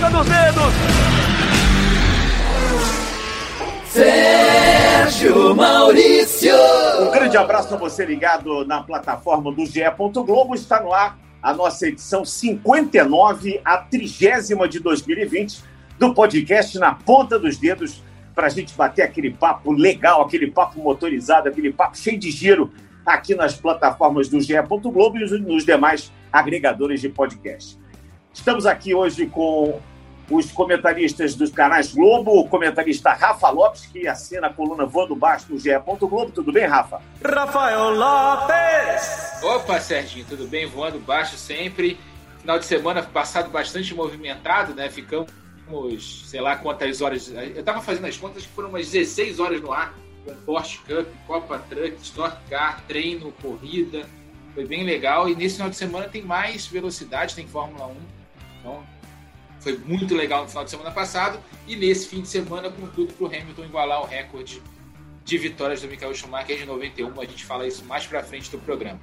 ponta dos dedos. Sérgio Maurício. Um grande abraço a você ligado na plataforma do GE. Globo. Está no ar a nossa edição 59, a trigésima de 2020, do podcast Na Ponta dos Dedos, para a gente bater aquele papo legal, aquele papo motorizado, aquele papo cheio de giro aqui nas plataformas do GE. Globo e nos demais agregadores de podcast. Estamos aqui hoje com os comentaristas dos canais Globo, o comentarista Rafa Lopes, que assina a coluna Voando Baixo no GE. Globo. Tudo bem, Rafa? Rafael Lopes! Opa, Serginho, tudo bem? Voando baixo sempre. Final de semana passado bastante movimentado, né? Ficamos, sei lá quantas horas. Eu tava fazendo as contas que foram umas 16 horas no ar. Com Porsche Cup, Copa Truck, Stock Car, treino, corrida. Foi bem legal. E nesse final de semana tem mais velocidade, tem Fórmula 1. Então, foi muito legal no final de semana passado e nesse fim de semana com tudo para o Hamilton igualar o recorde de vitórias do Michael Schumacher de 91. A gente fala isso mais para frente do programa.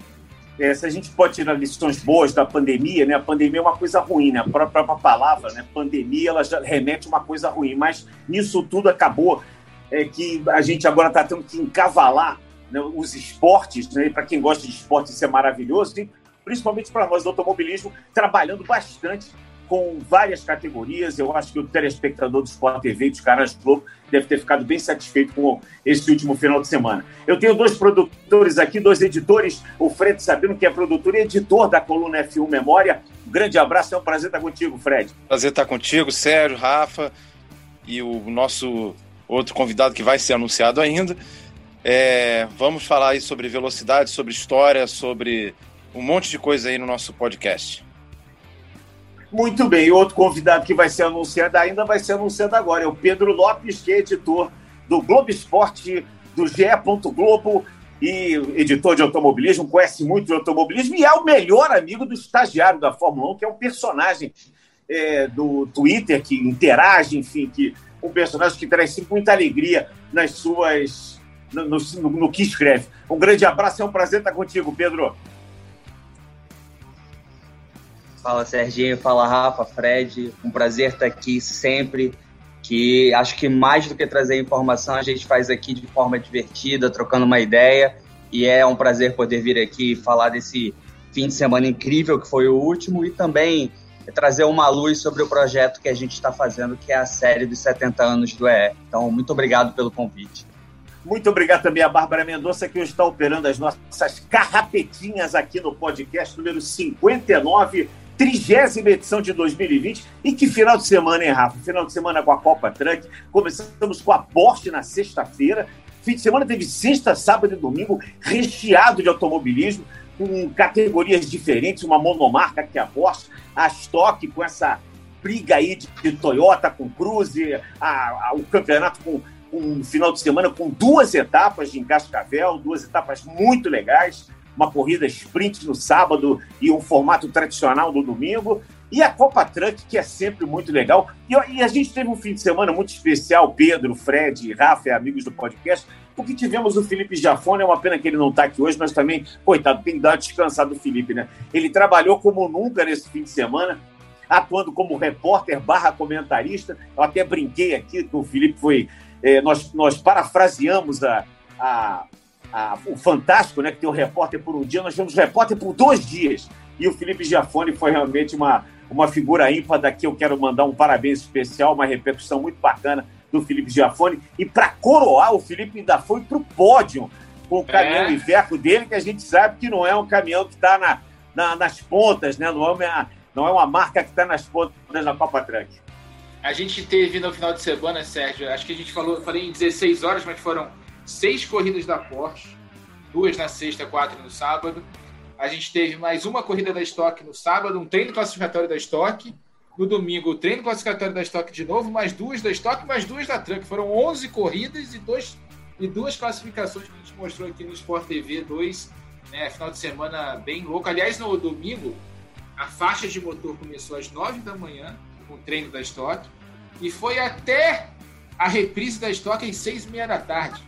É, se a gente pode tirar lições boas da pandemia, né? A pandemia é uma coisa ruim, né? A própria palavra, né? Pandemia, ela já remete a uma coisa ruim, mas nisso tudo acabou é, que a gente agora está tendo que encavalar né, os esportes, né? Para quem gosta de esporte, isso é maravilhoso, e principalmente para nós do automobilismo, trabalhando bastante com várias categorias. Eu acho que o telespectador do Sport TV e dos canais Globo deve ter ficado bem satisfeito com esse último final de semana. Eu tenho dois produtores aqui, dois editores, o Fred Sabino, que é produtor e editor da coluna F1 Memória. Um grande abraço, é um prazer estar contigo, Fred. Prazer estar contigo, Sérgio, Rafa e o nosso outro convidado que vai ser anunciado ainda. É, vamos falar aí sobre velocidade, sobre história, sobre um monte de coisa aí no nosso podcast. Muito bem, outro convidado que vai ser anunciado ainda vai ser anunciado agora, é o Pedro Lopes, que é editor do Globo Esporte, do GE. Globo e editor de automobilismo, conhece muito de automobilismo e é o melhor amigo do estagiário da Fórmula 1, que é um personagem é, do Twitter que interage, enfim, que um personagem que traz sempre muita alegria nas suas. No, no, no que escreve. Um grande abraço, é um prazer estar contigo, Pedro. Fala Serginho, fala Rafa, Fred, um prazer estar aqui sempre. Que acho que mais do que trazer informação, a gente faz aqui de forma divertida, trocando uma ideia. E é um prazer poder vir aqui falar desse fim de semana incrível que foi o último e também trazer uma luz sobre o projeto que a gente está fazendo, que é a série dos 70 anos do EE. Então, muito obrigado pelo convite. Muito obrigado também a Bárbara Mendonça, que hoje está operando as nossas carrapetinhas aqui no podcast número 59 trigésima edição de 2020. E que final de semana, hein, Rafa? Final de semana com a Copa Truck. Começamos com a Porsche na sexta-feira. Fim de semana teve sexta, sábado e domingo recheado de automobilismo, com categorias diferentes, uma monomarca que é a Porsche, a Stock com essa briga aí de, de Toyota com Cruze, a, a, o campeonato com um final de semana com duas etapas de Cascavel, duas etapas muito legais uma corrida sprint no sábado e um formato tradicional no domingo. E a Copa Truck, que é sempre muito legal. E, e, a gente teve um fim de semana muito especial, Pedro, Fred, Rafa, amigos do podcast, porque tivemos o Felipe Jafone, é uma pena que ele não está aqui hoje, mas também, coitado, tem que dar uma descansada do Felipe, né? Ele trabalhou como nunca nesse fim de semana, atuando como repórter barra comentarista. Eu até brinquei aqui que o Felipe foi... É, nós, nós parafraseamos a, a, a, o Fantástico, né, que tem o repórter por um dia, nós tivemos repórter por dois dias. E o Felipe Giafone foi realmente uma, uma figura ímpar. Daqui eu quero mandar um parabéns especial, uma repercussão muito bacana do Felipe Giafone. E para coroar, o Felipe ainda foi para o pódio com o caminhão é. Iveco dele, que a gente sabe que não é um caminhão que está na, na, nas pontas, né? não, é uma, não é uma marca que está nas pontas da Copa Truck. A gente teve no final de semana, Sérgio, acho que a gente falou, falei em 16 horas, mas foram seis corridas da Porsche, duas na sexta, quatro no sábado. A gente teve mais uma corrida da Stock no sábado, um treino classificatório da Stock. No domingo, o treino classificatório da Stock de novo, mais duas da Stock, mais duas da Truck. Foram 11 corridas e, dois, e duas classificações que a gente mostrou aqui no Sport TV 2. Né, final de semana bem louco. Aliás, no domingo, a faixa de motor começou às 9 da manhã, com o treino da Stock, e foi até a reprise da Stock às 6 e meia da tarde.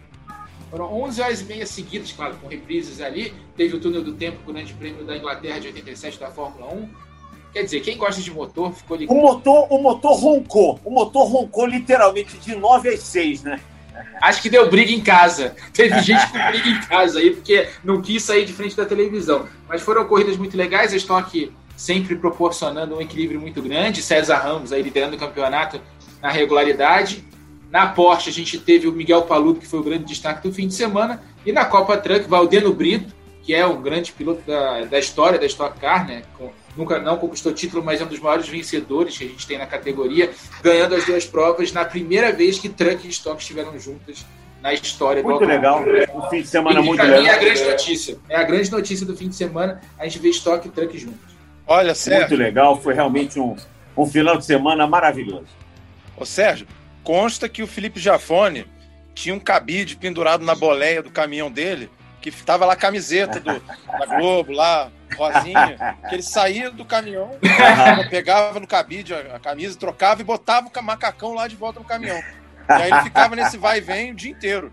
Foram 11 horas e meia seguidas, claro, com reprises ali. Teve o túnel do tempo com o Grande Prêmio da Inglaterra de 87 da Fórmula 1. Quer dizer, quem gosta de motor ficou ligado. O motor, o motor roncou. O motor roncou literalmente de 9 às 6, né? Acho que deu briga em casa. Teve gente com briga em casa aí, porque não quis sair de frente da televisão. Mas foram corridas muito legais, a Stock sempre proporcionando um equilíbrio muito grande. César Ramos aí liderando o campeonato na regularidade. Na Porsche a gente teve o Miguel Paludo, que foi o grande destaque do fim de semana. E na Copa Truck, Valdeno Brito, que é um grande piloto da, da história da Stock Car, né? Com, nunca não conquistou título, mas é um dos maiores vencedores que a gente tem na categoria, ganhando as duas provas na primeira vez que Truck e Stock estiveram juntas na história muito do Muito legal, um fim de semana e, muito legal. é a grande notícia. É a grande notícia do fim de semana, a gente vê Stock e Truck juntos. Olha, Sérgio. Muito legal, foi realmente um, um final de semana maravilhoso. Ô Sérgio, consta que o Felipe Jafone tinha um cabide pendurado na boleia do caminhão dele, que tava lá a camiseta do, da Globo, lá, rosinha, que ele saía do caminhão, pegava no cabide a, a camisa, trocava e botava o macacão lá de volta no caminhão. E aí ele ficava nesse vai e vem o dia inteiro.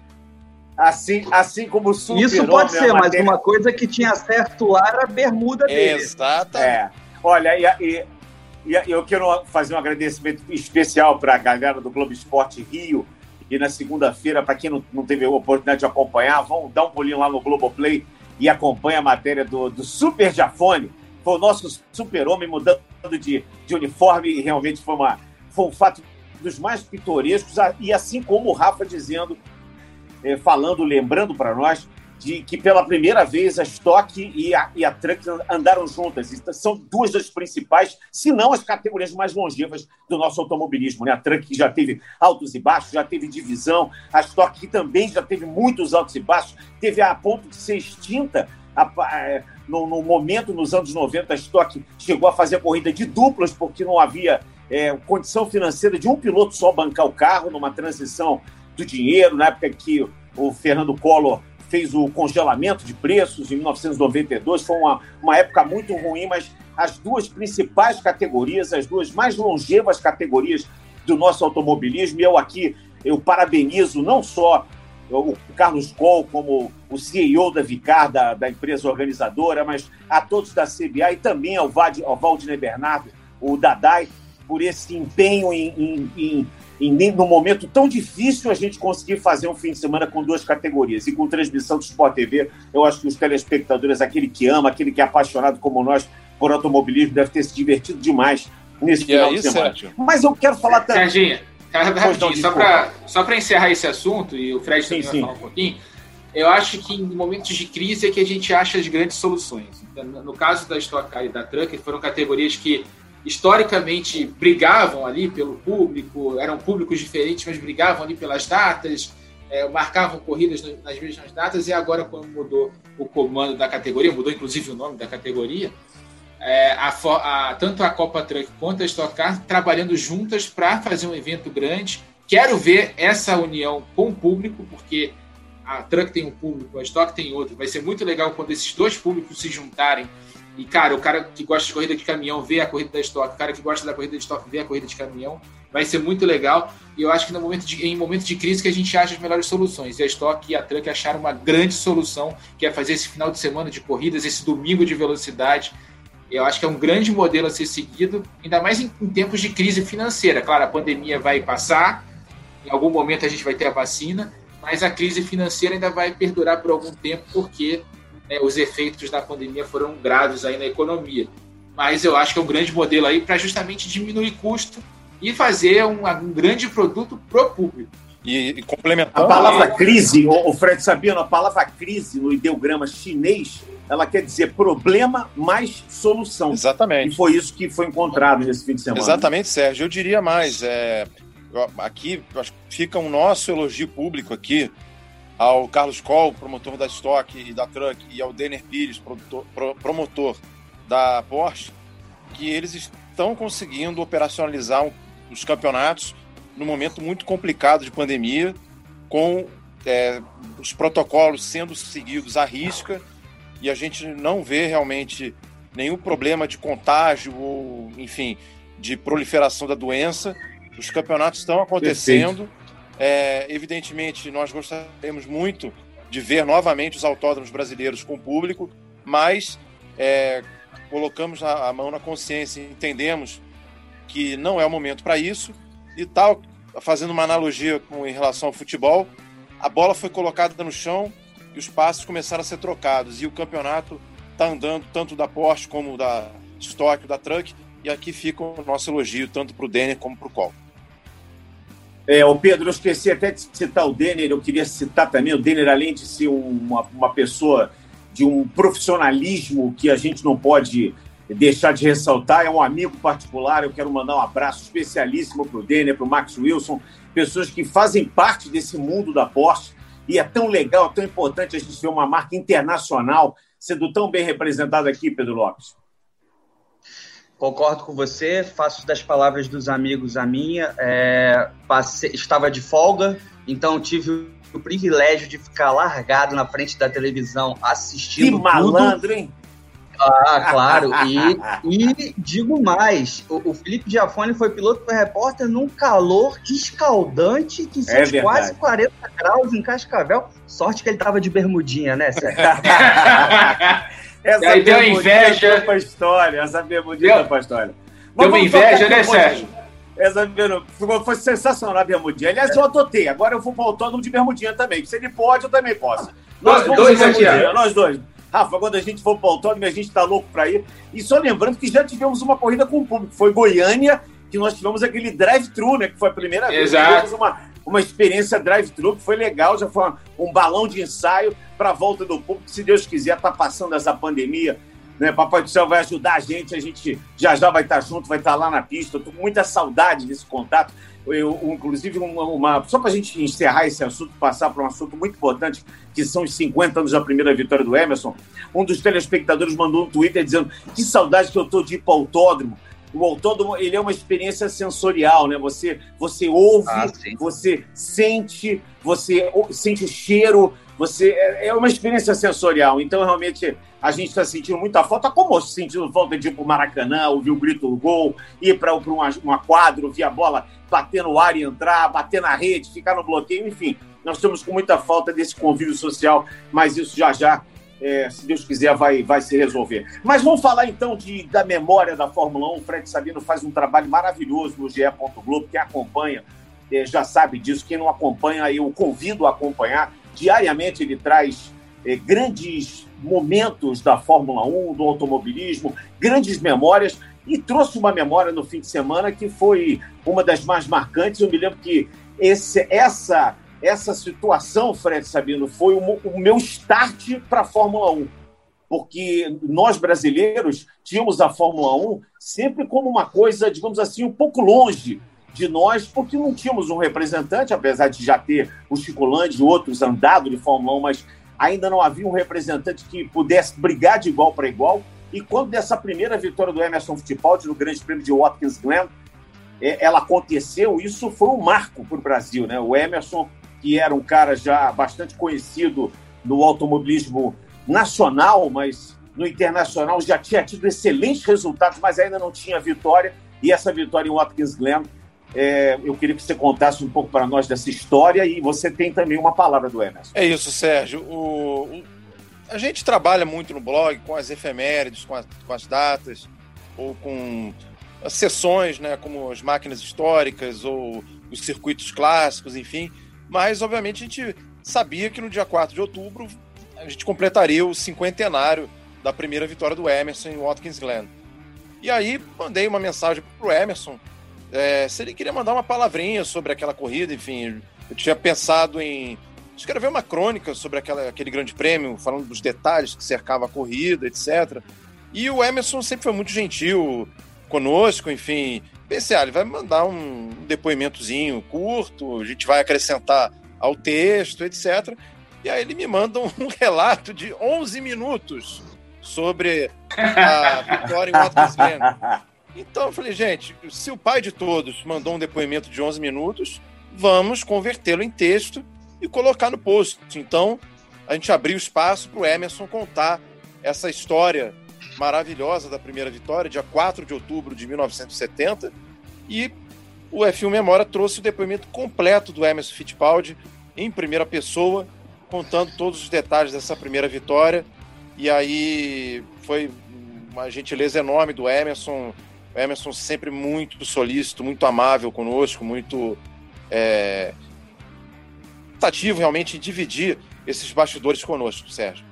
Assim, assim como o super Isso pode ser, mas uma coisa que tinha certo lá era a bermuda dele. Exatamente. É. Olha, e, e, e, eu quero fazer um agradecimento especial para a galera do Globo Esporte Rio. E na segunda-feira, para quem não, não teve a oportunidade de acompanhar, vão dar um pulinho lá no Globoplay e acompanha a matéria do, do Super Jafone. Foi o nosso super-homem mudando de, de uniforme e realmente foi, uma, foi um fato dos mais pitorescos. E assim como o Rafa dizendo é, falando, lembrando para nós de que pela primeira vez a Stock e a, e a Truck andaram juntas. São duas das principais, se não as categorias mais longevas do nosso automobilismo. Né? A Truck já teve altos e baixos, já teve divisão, a Stock também já teve muitos altos e baixos, teve a ponto de ser extinta. A, a, no, no, momento, nos anos 90, a Stock chegou a fazer a corrida de duplas, porque não havia é, condição financeira de um piloto só bancar o carro numa transição do dinheiro, na época que o Fernando Collor fez o congelamento de preços em 1992. Foi uma, uma época muito ruim, mas as duas principais categorias, as duas mais longevas categorias do nosso automobilismo, e eu aqui eu parabenizo não só o Carlos Coll como o CEO da Vicar, da, da empresa organizadora, mas a todos da CBA e também ao, Vald, ao Bernardo, o Dadai, por esse empenho em, em, em em, num momento tão difícil a gente conseguir fazer um fim de semana com duas categorias. E com transmissão do Sport TV, eu acho que os telespectadores, aquele que ama, aquele que é apaixonado como nós por automobilismo, deve ter se divertido demais nesse e final de semana. Sérgio? Mas eu quero falar também. Serginho, rapidinho, só para só encerrar esse assunto, e o Fred sim, também sim. vai falar um pouquinho. Eu acho que em momentos de crise é que a gente acha as grandes soluções. Então, no caso da Stock Car e da Truck, foram categorias que historicamente brigavam ali pelo público, eram públicos diferentes, mas brigavam ali pelas datas, é, marcavam corridas nas mesmas datas, e agora, quando mudou o comando da categoria, mudou inclusive o nome da categoria, é, a, a, tanto a Copa Truck quanto a Stock Car trabalhando juntas para fazer um evento grande. Quero ver essa união com o público, porque a Truck tem um público, a Stock tem outro. Vai ser muito legal quando esses dois públicos se juntarem e, cara, o cara que gosta de corrida de caminhão vê a corrida da Stock, o cara que gosta da corrida de Stock vê a corrida de caminhão. Vai ser muito legal. E eu acho que no momento de, em momentos de crise que a gente acha as melhores soluções. E a Stock e a Truck acharam uma grande solução, que é fazer esse final de semana de corridas, esse domingo de velocidade. Eu acho que é um grande modelo a ser seguido, ainda mais em, em tempos de crise financeira. Claro, a pandemia vai passar, em algum momento a gente vai ter a vacina, mas a crise financeira ainda vai perdurar por algum tempo, porque né, os efeitos da pandemia foram graves aí na economia. Mas eu acho que é um grande modelo aí para justamente diminuir custo e fazer um, um grande produto para o público. E, e complementando. A palavra crise, o Fred Sabino, a palavra crise no ideograma chinês, ela quer dizer problema mais solução. Exatamente. E foi isso que foi encontrado nesse fim de semana. Exatamente, Sérgio. Eu diria mais. É, aqui fica um nosso elogio público aqui ao Carlos Coll, promotor da Stock e da Truck, e ao Denner Pires, produtor, pro, promotor da Porsche, que eles estão conseguindo operacionalizar um, os campeonatos num momento muito complicado de pandemia, com é, os protocolos sendo seguidos à risca, e a gente não vê realmente nenhum problema de contágio ou, enfim, de proliferação da doença. Os campeonatos estão acontecendo. Perfeito é, evidentemente, nós gostaríamos muito de ver novamente os autódromos brasileiros com público, mas é, colocamos a, a mão na consciência, entendemos que não é o momento para isso e tal, fazendo uma analogia com em relação ao futebol, a bola foi colocada no chão e os passos começaram a ser trocados e o campeonato está andando tanto da Porsche como da Stock, da Truck e aqui fica o nosso elogio tanto para o Denner como para o Col. É, o Pedro, eu esqueci até de citar o Denner, eu queria citar também o Denner, além de ser uma, uma pessoa de um profissionalismo que a gente não pode deixar de ressaltar, é um amigo particular, eu quero mandar um abraço especialíssimo para o Denner, para o Max Wilson, pessoas que fazem parte desse mundo da Porsche, e é tão legal, tão importante a gente ver uma marca internacional sendo tão bem representada aqui, Pedro Lopes. Concordo com você, faço das palavras dos amigos a minha. É, passei, estava de folga, então tive o privilégio de ficar largado na frente da televisão assistindo. Que malandro, tudo. hein? Ah, claro. E, e digo mais: o, o Felipe Giafone foi piloto e repórter num calor escaldante que são é quase 40 graus em Cascavel. Sorte que ele tava de bermudinha, né, Sérgio? Essa aí deu inveja. Pra história, essa bermudinha deu, pra história. Mas deu uma inveja, né, Sérgio? Essa foi, foi sensacional a bermudinha. Aliás, eu adotei. Agora eu vou para o autódromo de bermudinha também. Se ele pode, eu também posso. Nós dois, dois aqui, nós dois. Rafa, quando a gente for para o autódromo, a gente está louco para ir. E só lembrando que já tivemos uma corrida com o público. Foi Goiânia, que nós tivemos aquele drive-thru, né? Que foi a primeira vez Exato. que tivemos uma, uma experiência drive-thru, que foi legal. Já foi um balão de ensaio para a volta do público. Se Deus quiser, tá passando essa pandemia. Né? Papai do Céu vai ajudar a gente, a gente já já vai estar junto, vai estar lá na pista. Eu tô com muita saudade desse contato. Eu, inclusive, uma, uma só para a gente encerrar esse assunto, passar para um assunto muito importante, que são os 50 anos da primeira vitória do Emerson. Um dos telespectadores mandou um Twitter dizendo que saudade que eu tô de ir para autódromo. O autódromo ele é uma experiência sensorial, né? Você, você ouve, ah, você sente, você sente o cheiro, você é, é uma experiência sensorial. Então, realmente, a gente está sentindo muita falta, como sentindo falta de ir para o Maracanã, ouvir o grito do gol, ir para uma, uma quadra, ouvir a bola bater no ar e entrar, bater na rede, ficar no bloqueio, enfim. Nós estamos com muita falta desse convívio social, mas isso já já, é, se Deus quiser, vai, vai se resolver. Mas vamos falar então de, da memória da Fórmula 1. O Fred Sabino faz um trabalho maravilhoso no GE. Globo. Quem acompanha é, já sabe disso. Quem não acompanha, eu convido a acompanhar. Diariamente ele traz é, grandes momentos da Fórmula 1, do automobilismo, grandes memórias, e trouxe uma memória no fim de semana que foi uma das mais marcantes. Eu me lembro que esse, essa, essa situação, Fred Sabino, foi o, meu start para a Fórmula 1. Porque nós brasileiros tínhamos a Fórmula 1 sempre como uma coisa, digamos assim, um pouco longe de nós, porque não tínhamos um representante, apesar de já ter o Chico Lande e outros andado de Fórmula 1, mas ainda não havia um representante que pudesse brigar de igual para igual. E quando dessa primeira vitória do Emerson Fittipaldi no Grande Prêmio de Watkins Glen, é, ela aconteceu, isso foi um marco para o Brasil. Né? O Emerson, que era um cara já bastante conhecido no automobilismo nacional, mas no internacional já tinha tido excelentes resultados, mas ainda não tinha vitória. E essa vitória em Watkins Glen é, eu queria que você contasse um pouco para nós dessa história e você tem também uma palavra do Emerson. É isso, Sérgio. O, o, a gente trabalha muito no blog com as efemérides, com, a, com as datas, ou com as sessões, né, como as máquinas históricas ou os circuitos clássicos, enfim. Mas, obviamente, a gente sabia que no dia 4 de outubro a gente completaria o cinquentenário da primeira vitória do Emerson em Watkins Glen. E aí mandei uma mensagem para o Emerson é, se ele queria mandar uma palavrinha sobre aquela corrida, enfim, eu tinha pensado em escrever uma crônica sobre aquela, aquele grande prêmio, falando dos detalhes que cercava a corrida, etc. E o Emerson sempre foi muito gentil conosco, enfim. Pensei, ah, ele vai mandar um depoimentozinho curto, a gente vai acrescentar ao texto, etc. E aí ele me manda um relato de 11 minutos sobre a vitória em Watkins Glen. Então eu falei, gente, se o pai de todos mandou um depoimento de 11 minutos, vamos convertê-lo em texto e colocar no post. Então a gente abriu espaço para o Emerson contar essa história maravilhosa da primeira vitória, dia 4 de outubro de 1970. E o F1 Memória trouxe o depoimento completo do Emerson Fittipaldi em primeira pessoa, contando todos os detalhes dessa primeira vitória. E aí foi uma gentileza enorme do Emerson. O Emerson sempre muito solícito, muito amável conosco, muito é, realmente em dividir esses bastidores conosco, Sérgio.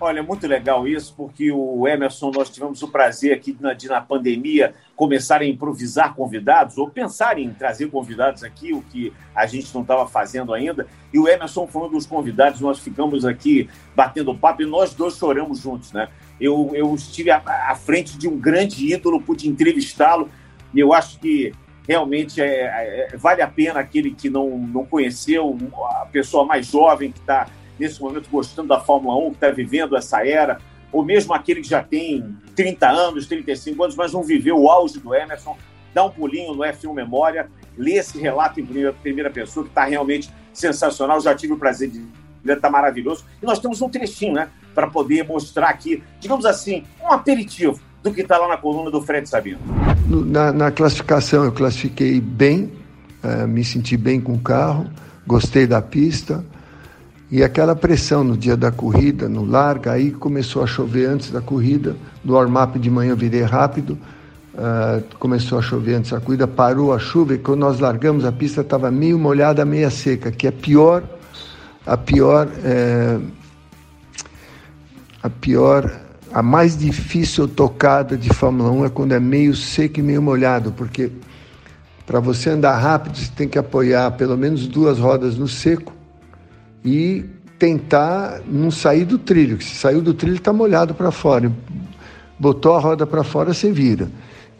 Olha, muito legal isso, porque o Emerson, nós tivemos o prazer aqui na, de, na pandemia, começar a improvisar convidados, ou pensar em trazer convidados aqui, o que a gente não estava fazendo ainda. E o Emerson foi um dos convidados, nós ficamos aqui batendo papo e nós dois choramos juntos, né? Eu, eu estive à, à frente de um grande ídolo, pude entrevistá-lo, e eu acho que realmente é, é, é, vale a pena aquele que não, não conheceu, a pessoa mais jovem que está nesse momento gostando da Fórmula 1, que está vivendo essa era, ou mesmo aquele que já tem 30 anos, 35 anos, mas não viveu o auge do Emerson, dá um pulinho no F1 Memória, lê esse relato em primeira, primeira pessoa, que está realmente sensacional. Já tive o prazer de ler, está maravilhoso. E nós temos um trechinho, né, para poder mostrar aqui, digamos assim, um aperitivo do que está lá na coluna do Fred Sabino. Na, na classificação, eu classifiquei bem, uh, me senti bem com o carro, gostei da pista. E aquela pressão no dia da corrida, no larga, aí começou a chover antes da corrida. No warm-up de manhã eu virei rápido, uh, começou a chover antes da corrida, parou a chuva e quando nós largamos a pista estava meio molhada, meia seca, que é pior, a pior, é, a pior, a mais difícil tocada de Fórmula 1 é quando é meio seco e meio molhado, porque para você andar rápido você tem que apoiar pelo menos duas rodas no seco e tentar não sair do trilho, que se saiu do trilho está molhado para fora. Botou a roda para fora, você vira.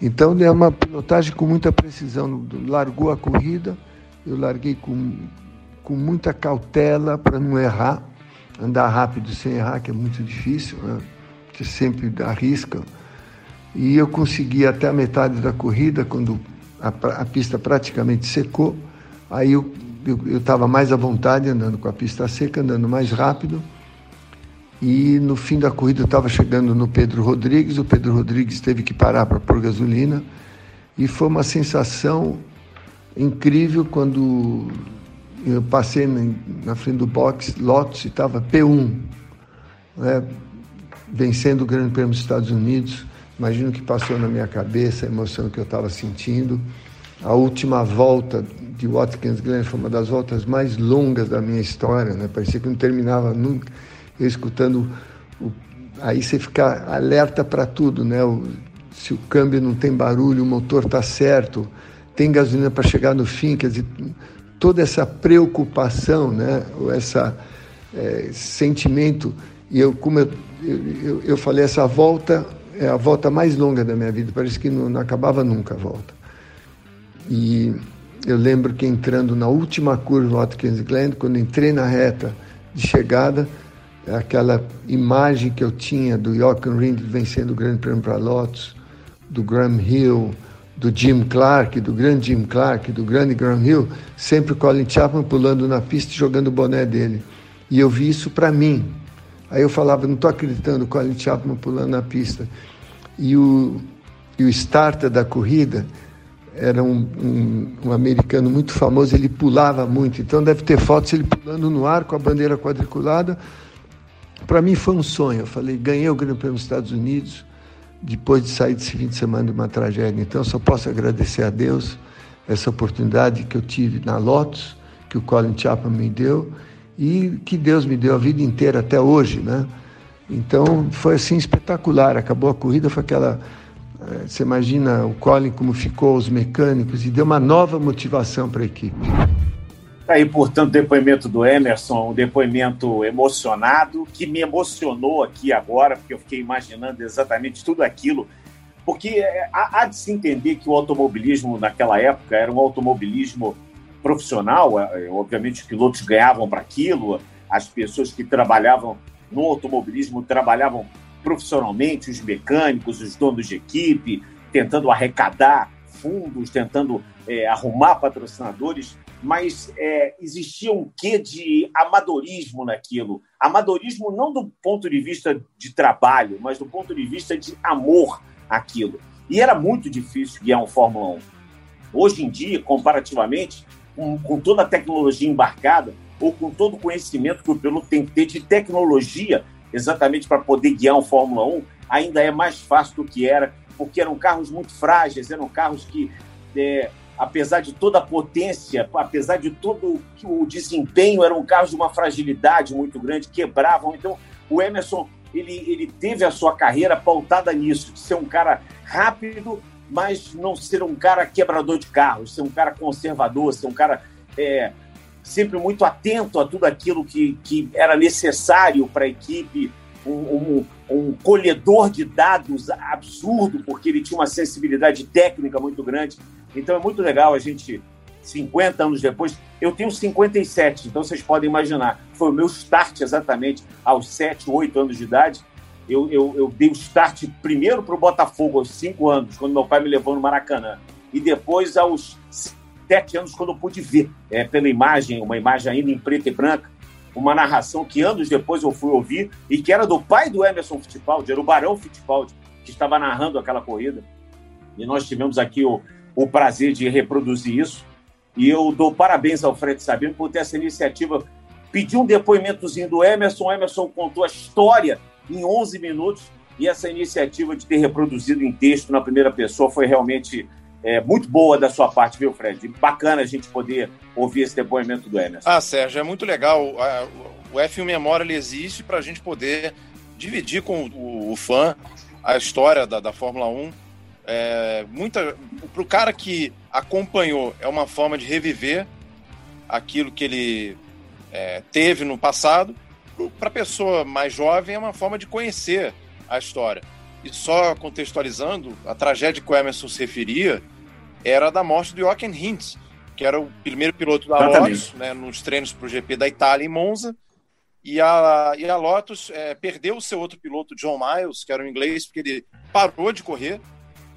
Então é uma pilotagem com muita precisão. Largou a corrida, eu larguei com, com muita cautela para não errar, andar rápido sem errar, que é muito difícil, né? você sempre arrisca. E eu consegui até a metade da corrida, quando a, a pista praticamente secou, aí eu eu estava mais à vontade andando com a pista seca, andando mais rápido. E no fim da corrida eu estava chegando no Pedro Rodrigues, o Pedro Rodrigues teve que parar para pôr gasolina. E foi uma sensação incrível quando eu passei na frente do box, Lotus, e estava P1, né, vencendo o Grande Prêmio dos Estados Unidos. Imagino que passou na minha cabeça a emoção que eu estava sentindo. A última volta de Watkins Glen foi uma das voltas mais longas da minha história, né? Parecia que não terminava nunca. Eu escutando, o... aí você fica alerta para tudo, né? O... se o câmbio não tem barulho, o motor está certo, tem gasolina para chegar no fim, quer dizer, toda essa preocupação, né? Ou essa é, sentimento e eu como eu, eu, eu falei essa volta é a volta mais longa da minha vida, parece que não, não acabava nunca a volta. E eu lembro que entrando na última curva Watkins Glen, quando entrei na reta de chegada, aquela imagem que eu tinha do Jochen Rindt vencendo o Grande Prêmio para Lotus, do Graham Hill, do Jim Clark, do grande Jim Clark, do grande Graham Hill, sempre o Colin Chapman pulando na pista e jogando o boné dele. E eu vi isso para mim. Aí eu falava, não estou acreditando, o Colin Chapman pulando na pista. E o, e o starter da corrida era um, um, um, americano muito famoso, ele pulava muito, então deve ter fotos ele pulando no ar com a bandeira quadriculada. Para mim foi um sonho. Eu falei, ganhei o Grande Prêmio dos Estados Unidos depois de sair desse fim de semana de uma tragédia. Então só posso agradecer a Deus essa oportunidade que eu tive na Lotus, que o Colin Chapman me deu e que Deus me deu a vida inteira até hoje, né? Então foi assim espetacular. Acabou a corrida, foi aquela você imagina o Colin como ficou, os mecânicos, e deu uma nova motivação para a equipe. Tá aí, portanto, depoimento do Emerson, um depoimento emocionado, que me emocionou aqui agora, porque eu fiquei imaginando exatamente tudo aquilo. Porque é, há de se entender que o automobilismo naquela época era um automobilismo profissional, é, obviamente os pilotos ganhavam para aquilo, as pessoas que trabalhavam no automobilismo trabalhavam profissionalmente, os mecânicos, os donos de equipe, tentando arrecadar fundos, tentando é, arrumar patrocinadores, mas é, existia um quê de amadorismo naquilo. Amadorismo não do ponto de vista de trabalho, mas do ponto de vista de amor àquilo. E era muito difícil guiar um Fórmula 1. Hoje em dia, comparativamente, com, com toda a tecnologia embarcada, ou com todo o conhecimento que o piloto tem que ter de tecnologia, exatamente para poder guiar um Fórmula 1, ainda é mais fácil do que era, porque eram carros muito frágeis, eram carros que, é, apesar de toda a potência, apesar de todo o desempenho, eram carros de uma fragilidade muito grande, quebravam. Então, o Emerson ele, ele teve a sua carreira pautada nisso, de ser um cara rápido, mas não ser um cara quebrador de carros, ser um cara conservador, ser um cara é, sempre muito atento a tudo aquilo que, que era necessário para a equipe, um, um, um, colhedor de dados absurdo, porque ele tinha uma sensibilidade técnica muito grande. Então é muito legal a gente, 50 anos depois, eu tenho 57, então vocês podem imaginar, foi o meu start exatamente aos 7, 8 anos de idade. Eu, eu, eu dei o start primeiro para o Botafogo aos 5 anos, quando meu pai me levou no Maracanã, e depois aos sete anos quando eu pude ver é, pela imagem, uma imagem ainda em preto e branca, uma narração que anos depois eu fui ouvir e que era do pai do Emerson Fittipaldi, era o Barão Fittipaldi, que estava narrando aquela corrida. E nós tivemos aqui o, o prazer de reproduzir isso. E eu dou parabéns ao Fred Sabino por ter essa iniciativa. Pedi um depoimentozinho do Emerson, o Emerson contou a história em 11 minutos e essa iniciativa de ter reproduzido em texto na primeira pessoa foi realmente é, muito boa da sua parte, viu, Fred? Bacana a gente poder ouvir esse depoimento do Emerson. Ah, Sérgio, é muito legal. O F1 Memória existe para a gente poder dividir com o, o fã a história da, da Fórmula 1. É, muita para o cara que acompanhou é uma forma de reviver aquilo que ele é, teve no passado para a pessoa mais jovem é uma forma de conhecer a história e só contextualizando a tragédia que o Emerson se referia era da morte do Jochen Hintz, que era o primeiro piloto da Lotus, né, nos treinos para o GP da Itália em Monza. E a, e a Lotus é, perdeu o seu outro piloto, John Miles, que era um inglês, porque ele parou de correr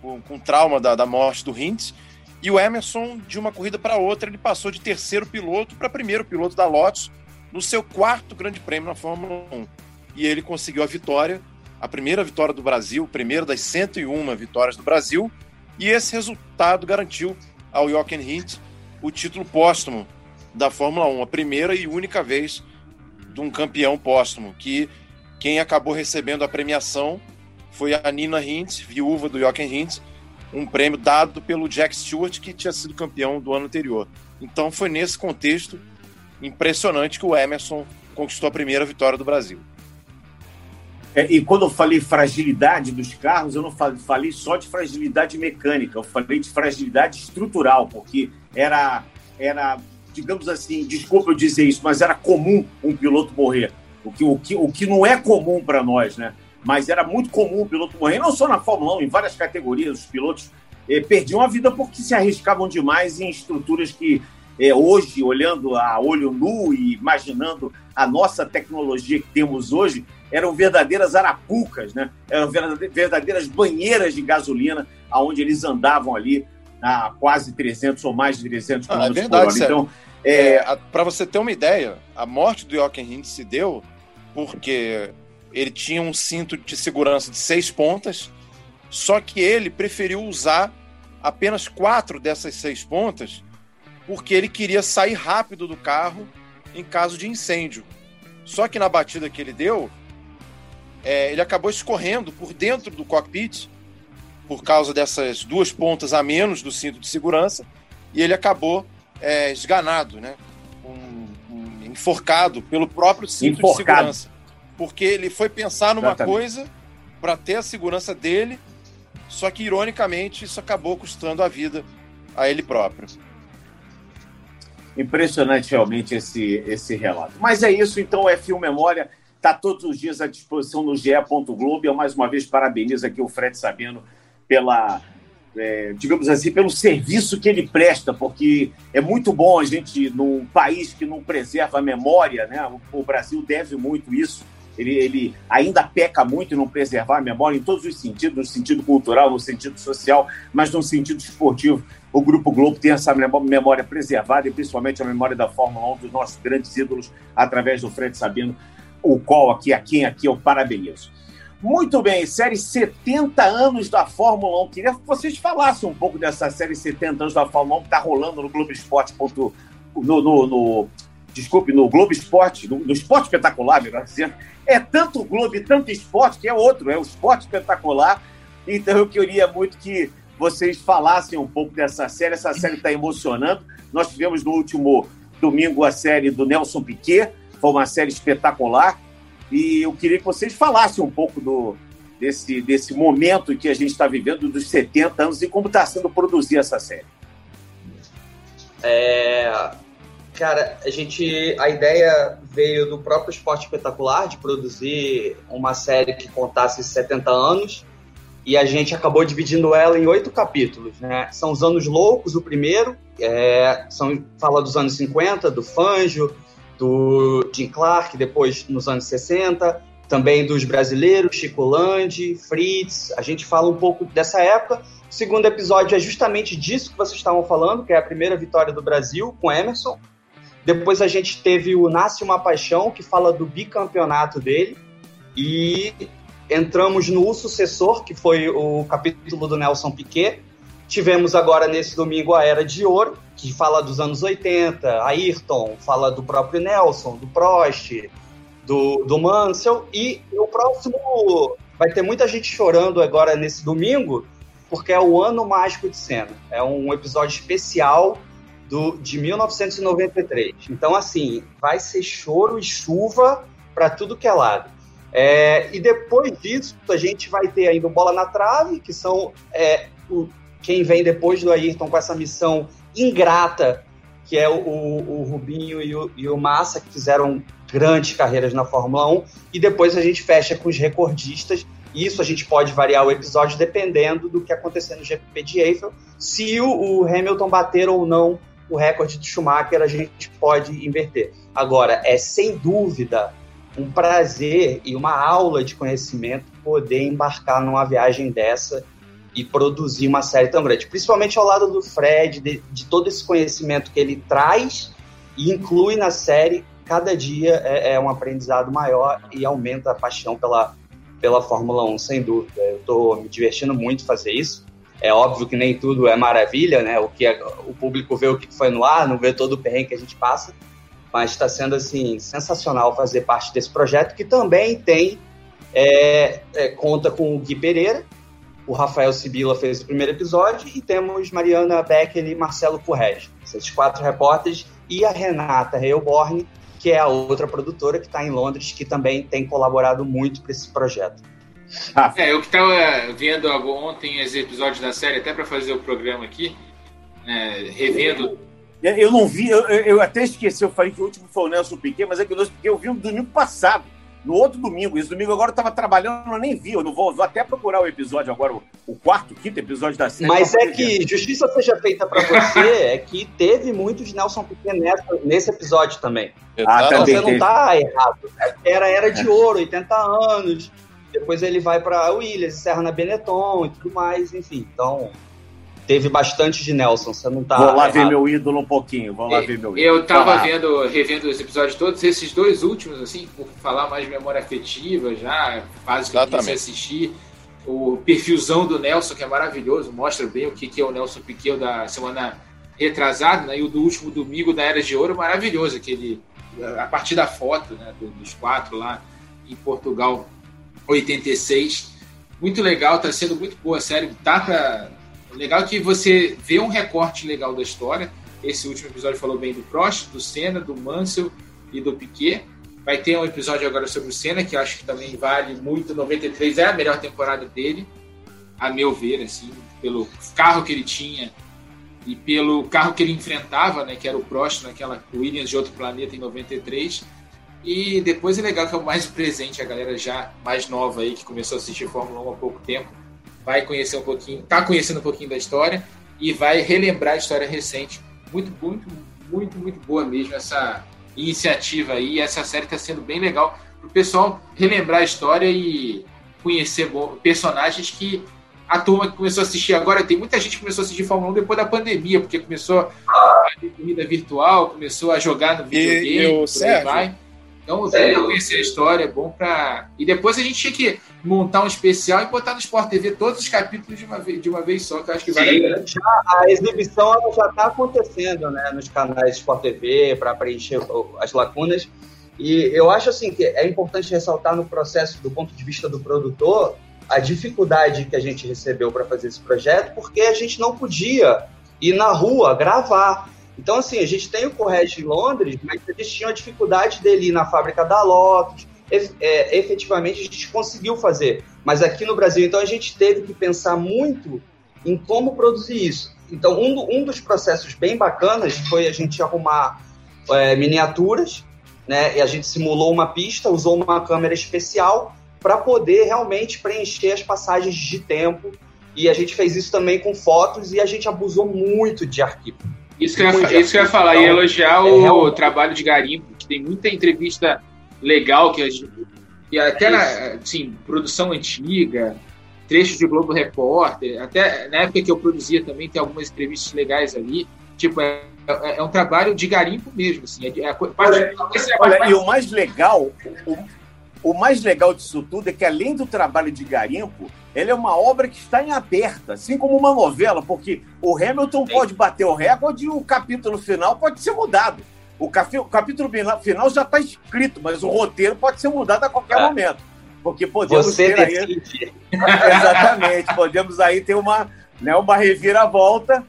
com, com trauma da, da morte do Hintz. E o Emerson, de uma corrida para outra, ele passou de terceiro piloto para primeiro piloto da Lotus no seu quarto grande prêmio na Fórmula 1. E ele conseguiu a vitória, a primeira vitória do Brasil, primeira das 101 vitórias do Brasil, e esse resultado garantiu ao Jochen Hint o título póstumo da Fórmula 1, a primeira e única vez de um campeão póstumo, que quem acabou recebendo a premiação foi a Nina Hint, viúva do Jochen Hint, um prêmio dado pelo Jack Stewart, que tinha sido campeão do ano anterior. Então foi nesse contexto impressionante que o Emerson conquistou a primeira vitória do Brasil. É, e quando eu falei fragilidade dos carros, eu não falei só de fragilidade mecânica, eu falei de fragilidade estrutural, porque era, era digamos assim, desculpa eu dizer isso, mas era comum um piloto morrer. O que, o que, o que não é comum para nós, né? Mas era muito comum o piloto morrer, não só na Fórmula 1, em várias categorias, os pilotos eh, perdiam a vida porque se arriscavam demais em estruturas que é, hoje, olhando a olho nu e imaginando a nossa tecnologia que temos hoje, eram verdadeiras arapucas, né? eram verdadeiras banheiras de gasolina, aonde eles andavam ali a quase 300 ou mais de 300 km ah, é verdade, por hora. Então, é... é para você ter uma ideia, a morte do Jochen se deu porque ele tinha um cinto de segurança de seis pontas, só que ele preferiu usar apenas quatro dessas seis pontas porque ele queria sair rápido do carro em caso de incêndio. Só que na batida que ele deu, é, ele acabou escorrendo por dentro do cockpit por causa dessas duas pontas a menos do cinto de segurança e ele acabou é, esganado, né? Um, um, enforcado pelo próprio cinto enforcado. de segurança. Porque ele foi pensar numa Exatamente. coisa para ter a segurança dele, só que ironicamente isso acabou custando a vida a ele próprio. Impressionante realmente esse, esse relato. Mas é isso, então, F1 Memória está todos os dias à disposição no GE. Globo. Eu mais uma vez parabenizo aqui o Fred Sabino pela, é, digamos assim, pelo serviço que ele presta, porque é muito bom a gente, num país que não preserva a memória, né? O, o Brasil deve muito isso. Ele, ele, ainda peca muito em não preservar a memória em todos os sentidos, no sentido cultural, no sentido social, mas no sentido esportivo o Grupo Globo tem essa memória preservada e principalmente a memória da Fórmula 1 dos nossos grandes ídolos através do Fred Sabino, o qual aqui, a quem aqui eu parabenizo. Muito bem, série 70 anos da Fórmula 1. Queria que vocês falassem um pouco dessa série 70 anos da Fórmula 1 que está rolando no Globo Esporte. No, no, no desculpe, no Globo Esporte, no, no Esporte Espetacular, melhor dizendo, é tanto Globo e tanto esporte que é outro, é o Esporte Espetacular. Então eu queria muito que vocês falassem um pouco dessa série. Essa série está emocionando. Nós tivemos no último domingo a série do Nelson Piquet, foi uma série espetacular. E eu queria que vocês falassem um pouco do, desse, desse momento que a gente está vivendo, dos 70 anos, e como está sendo produzir essa série. É, cara, a gente. A ideia veio do próprio Esporte Espetacular de produzir uma série que contasse 70 anos. E a gente acabou dividindo ela em oito capítulos, né? São os anos loucos, o primeiro, é, são, fala dos anos 50, do Fanjo, do Jim Clark, depois nos anos 60, também dos brasileiros, Chico Landi, Fritz. A gente fala um pouco dessa época. O segundo episódio é justamente disso que vocês estavam falando, que é a primeira vitória do Brasil com Emerson. Depois a gente teve o Nasce uma Paixão, que fala do bicampeonato dele. E entramos no O Sucessor, que foi o capítulo do Nelson Piquet. Tivemos agora nesse domingo a Era de Ouro, que fala dos anos 80, Ayrton, fala do próprio Nelson, do Prost, do, do Mansell. E o próximo vai ter muita gente chorando agora nesse domingo, porque é o Ano Mágico de Cena. É um episódio especial do, de 1993. Então, assim, vai ser choro e chuva para tudo que é lado. É, e depois disso, a gente vai ter ainda o Bola na Trave, que são é, o, quem vem depois do Ayrton com essa missão ingrata, que é o, o, Rubinho e o, e o, Massa, que fizeram grandes carreiras na Fórmula 1. E depois a gente fecha com os recordistas. Isso a gente pode variar o episódio dependendo do que acontecer no GP de Eiffel. Se o Hamilton bater ou não o recorde de Schumacher, a gente pode inverter. Agora, é sem dúvida um prazer e uma aula de conhecimento poder embarcar numa viagem dessa e produzir uma série tão grande. Principalmente ao lado do Fred, de, de todo esse conhecimento que ele traz e inclui na série. Cada dia é, é um aprendizado maior e aumenta a paixão pela, pela Fórmula 1, sem dúvida. Eu estou me divertindo muito fazer isso. É óbvio que nem tudo é maravilha, né? O que é, o público vê o que foi no ar, não vê todo o perrengue que a gente passa mas está sendo assim sensacional fazer parte desse projeto que também tem é, é, conta com o Gui Pereira, o Rafael Sibila fez o primeiro episódio e temos Mariana Becker e Marcelo Correge, esses quatro repórteres e a Renata Reilborn, que é a outra produtora que está em Londres, que também tem colaborado muito para esse projeto. Ah. É, eu que estava vendo ontem os episódios da série, até para fazer o programa aqui, é, revendo eu não vi, eu, eu, até esqueci, eu falei que o último foi o Nelson Piquet, mas é que o Nelson Piquet eu vi no domingo passado, no outro domingo. Esse domingo agora eu estava trabalhando, eu nem vi, eu não vou, vou até procurar o episódio agora, o, o quarto, quinto episódio da série. Mas é que justiça seja feita para você, é que teve muitos Nelson Piquet nessa, nesse episódio também. Ah, então também você não está errado. Era era de ouro, 80 anos. Depois ele vai para Williams, Serra na Benetton e tudo mais, enfim. Então, teve bastante de Nelson, você não tá. Vou lá errado. ver meu ídolo um pouquinho, vou lá ver meu ídolo. Eu tava ah. vendo, revendo os episódios todos, esses dois últimos, assim, por falar mais de memória afetiva já, fase que eu comecei assistir. O perfilzão do Nelson, que é maravilhoso, mostra bem o que, que é o Nelson Piquet da semana retrasada, né? E o do último domingo da Era de Ouro, maravilhoso, aquele, a partir da foto, né, dos quatro lá em Portugal, 86. Muito legal, tá sendo muito boa série. Tá pra, legal que você vê um recorte legal da história. Esse último episódio falou bem do Prost, do Senna, do Mansell e do Piquet. Vai ter um episódio agora sobre o Senna, que acho que também vale muito. 93 é a melhor temporada dele, a meu ver, assim, pelo carro que ele tinha e pelo carro que ele enfrentava, né, que era o Prost naquela Williams de outro planeta em 93. E depois é legal que é o mais presente, a galera já mais nova aí, que começou a assistir Fórmula 1 há pouco tempo, vai conhecer um pouquinho, está conhecendo um pouquinho da história e vai relembrar a história recente. Muito, muito, muito, muito boa mesmo essa iniciativa aí. Essa série está sendo bem legal para o pessoal relembrar a história e conhecer personagens que a turma que começou a assistir agora, tem muita gente que começou a assistir Fórmula 1 depois da pandemia, porque começou a ter corrida virtual, começou a jogar no videogame, e, Sérgio, vai. Então, é bom conhecer a história, é bom para. E depois a gente tinha que montar um especial e botar no Sport TV todos os capítulos de uma vez, de uma vez só, que eu acho que vale a Já, a exibição já está acontecendo né, nos canais Sport TV para preencher as lacunas. E eu acho assim que é importante ressaltar no processo, do ponto de vista do produtor, a dificuldade que a gente recebeu para fazer esse projeto, porque a gente não podia ir na rua gravar. Então, assim, a gente tem o Correio em Londres, mas eles tinham a dificuldade dele ir na fábrica da Lotus. É, efetivamente, a gente conseguiu fazer. Mas aqui no Brasil, então, a gente teve que pensar muito em como produzir isso. Então, um, um dos processos bem bacanas foi a gente arrumar é, miniaturas, né? E a gente simulou uma pista, usou uma câmera especial para poder realmente preencher as passagens de tempo. E a gente fez isso também com fotos e a gente abusou muito de arquivo. Isso que, eu ia, isso que eu ia falar, e então, elogiar é o trabalho de Garimpo, que tem muita entrevista legal, que, gente, que até na assim, produção antiga, trechos de Globo Repórter, até na época que eu produzia também, tem algumas entrevistas legais ali. Tipo, é, é, é um trabalho de garimpo mesmo. Assim, é, é parte, olha, olha e o mais legal, o, o mais legal disso tudo é que, além do trabalho de garimpo, ele é uma obra que está em aberta, assim como uma novela, porque o Hamilton Sim. pode bater o recorde e o capítulo final pode ser mudado. O, capítulo final já está escrito, mas o roteiro pode ser mudado a qualquer ah. momento. Porque podemos Você ter aí. Exatamente, podemos aí ter uma, né, uma reviravolta.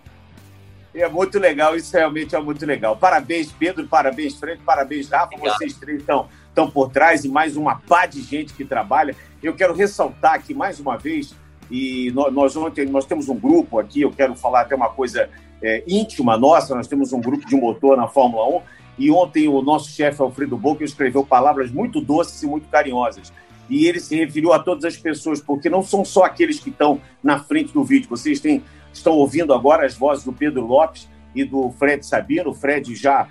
E é muito legal, isso realmente é muito legal. Parabéns, Pedro, parabéns, Fred, parabéns, Rafa. Obrigado. Vocês três estão, estão por trás e mais uma pá de gente que trabalha. Eu quero ressaltar aqui mais uma vez, e nós ontem nós temos um grupo aqui, eu quero falar até uma coisa é, íntima nossa, nós temos um grupo de motor na Fórmula 1, e ontem o nosso chefe Alfredo Boca escreveu palavras muito doces e muito carinhosas. E ele se referiu a todas as pessoas, porque não são só aqueles que estão na frente do vídeo. Vocês têm, estão ouvindo agora as vozes do Pedro Lopes e do Fred Sabino. O Fred já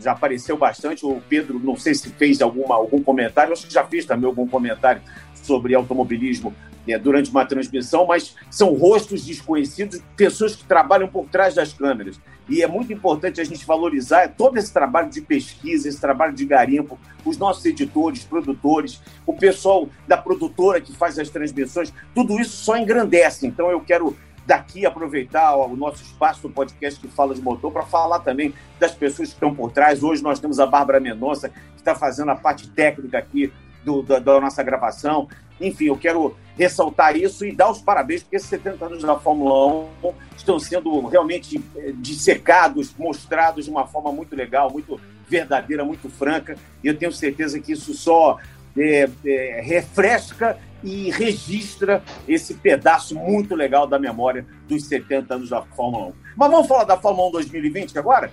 já apareceu bastante. O Pedro, não sei se fez alguma, algum comentário, acho que já fez também algum comentário sobre automobilismo é, durante uma transmissão, mas são rostos desconhecidos, pessoas que trabalham por trás das câmeras. E é muito importante a gente valorizar todo esse trabalho de pesquisa, esse trabalho de garimpo, os nossos editores, produtores, o pessoal da produtora que faz as transmissões, tudo isso só engrandece. Então eu quero daqui aproveitar o nosso espaço do podcast que fala de motor para falar também das pessoas que estão por trás. Hoje nós temos a Bárbara Mendonça, que está fazendo a parte técnica aqui do, da, da, nossa gravação. Enfim, eu quero ressaltar isso e dar os parabéns, porque esses 70 anos da Fórmula 1 estão sendo realmente eh, dissecados, mostrados de uma forma muito legal, muito verdadeira, muito franca. E eu tenho certeza que isso só é, é, refresca e registra esse pedaço muito legal da memória dos 70 anos da Fórmula 1. Mas vamos falar da Fórmula 1 2020 agora?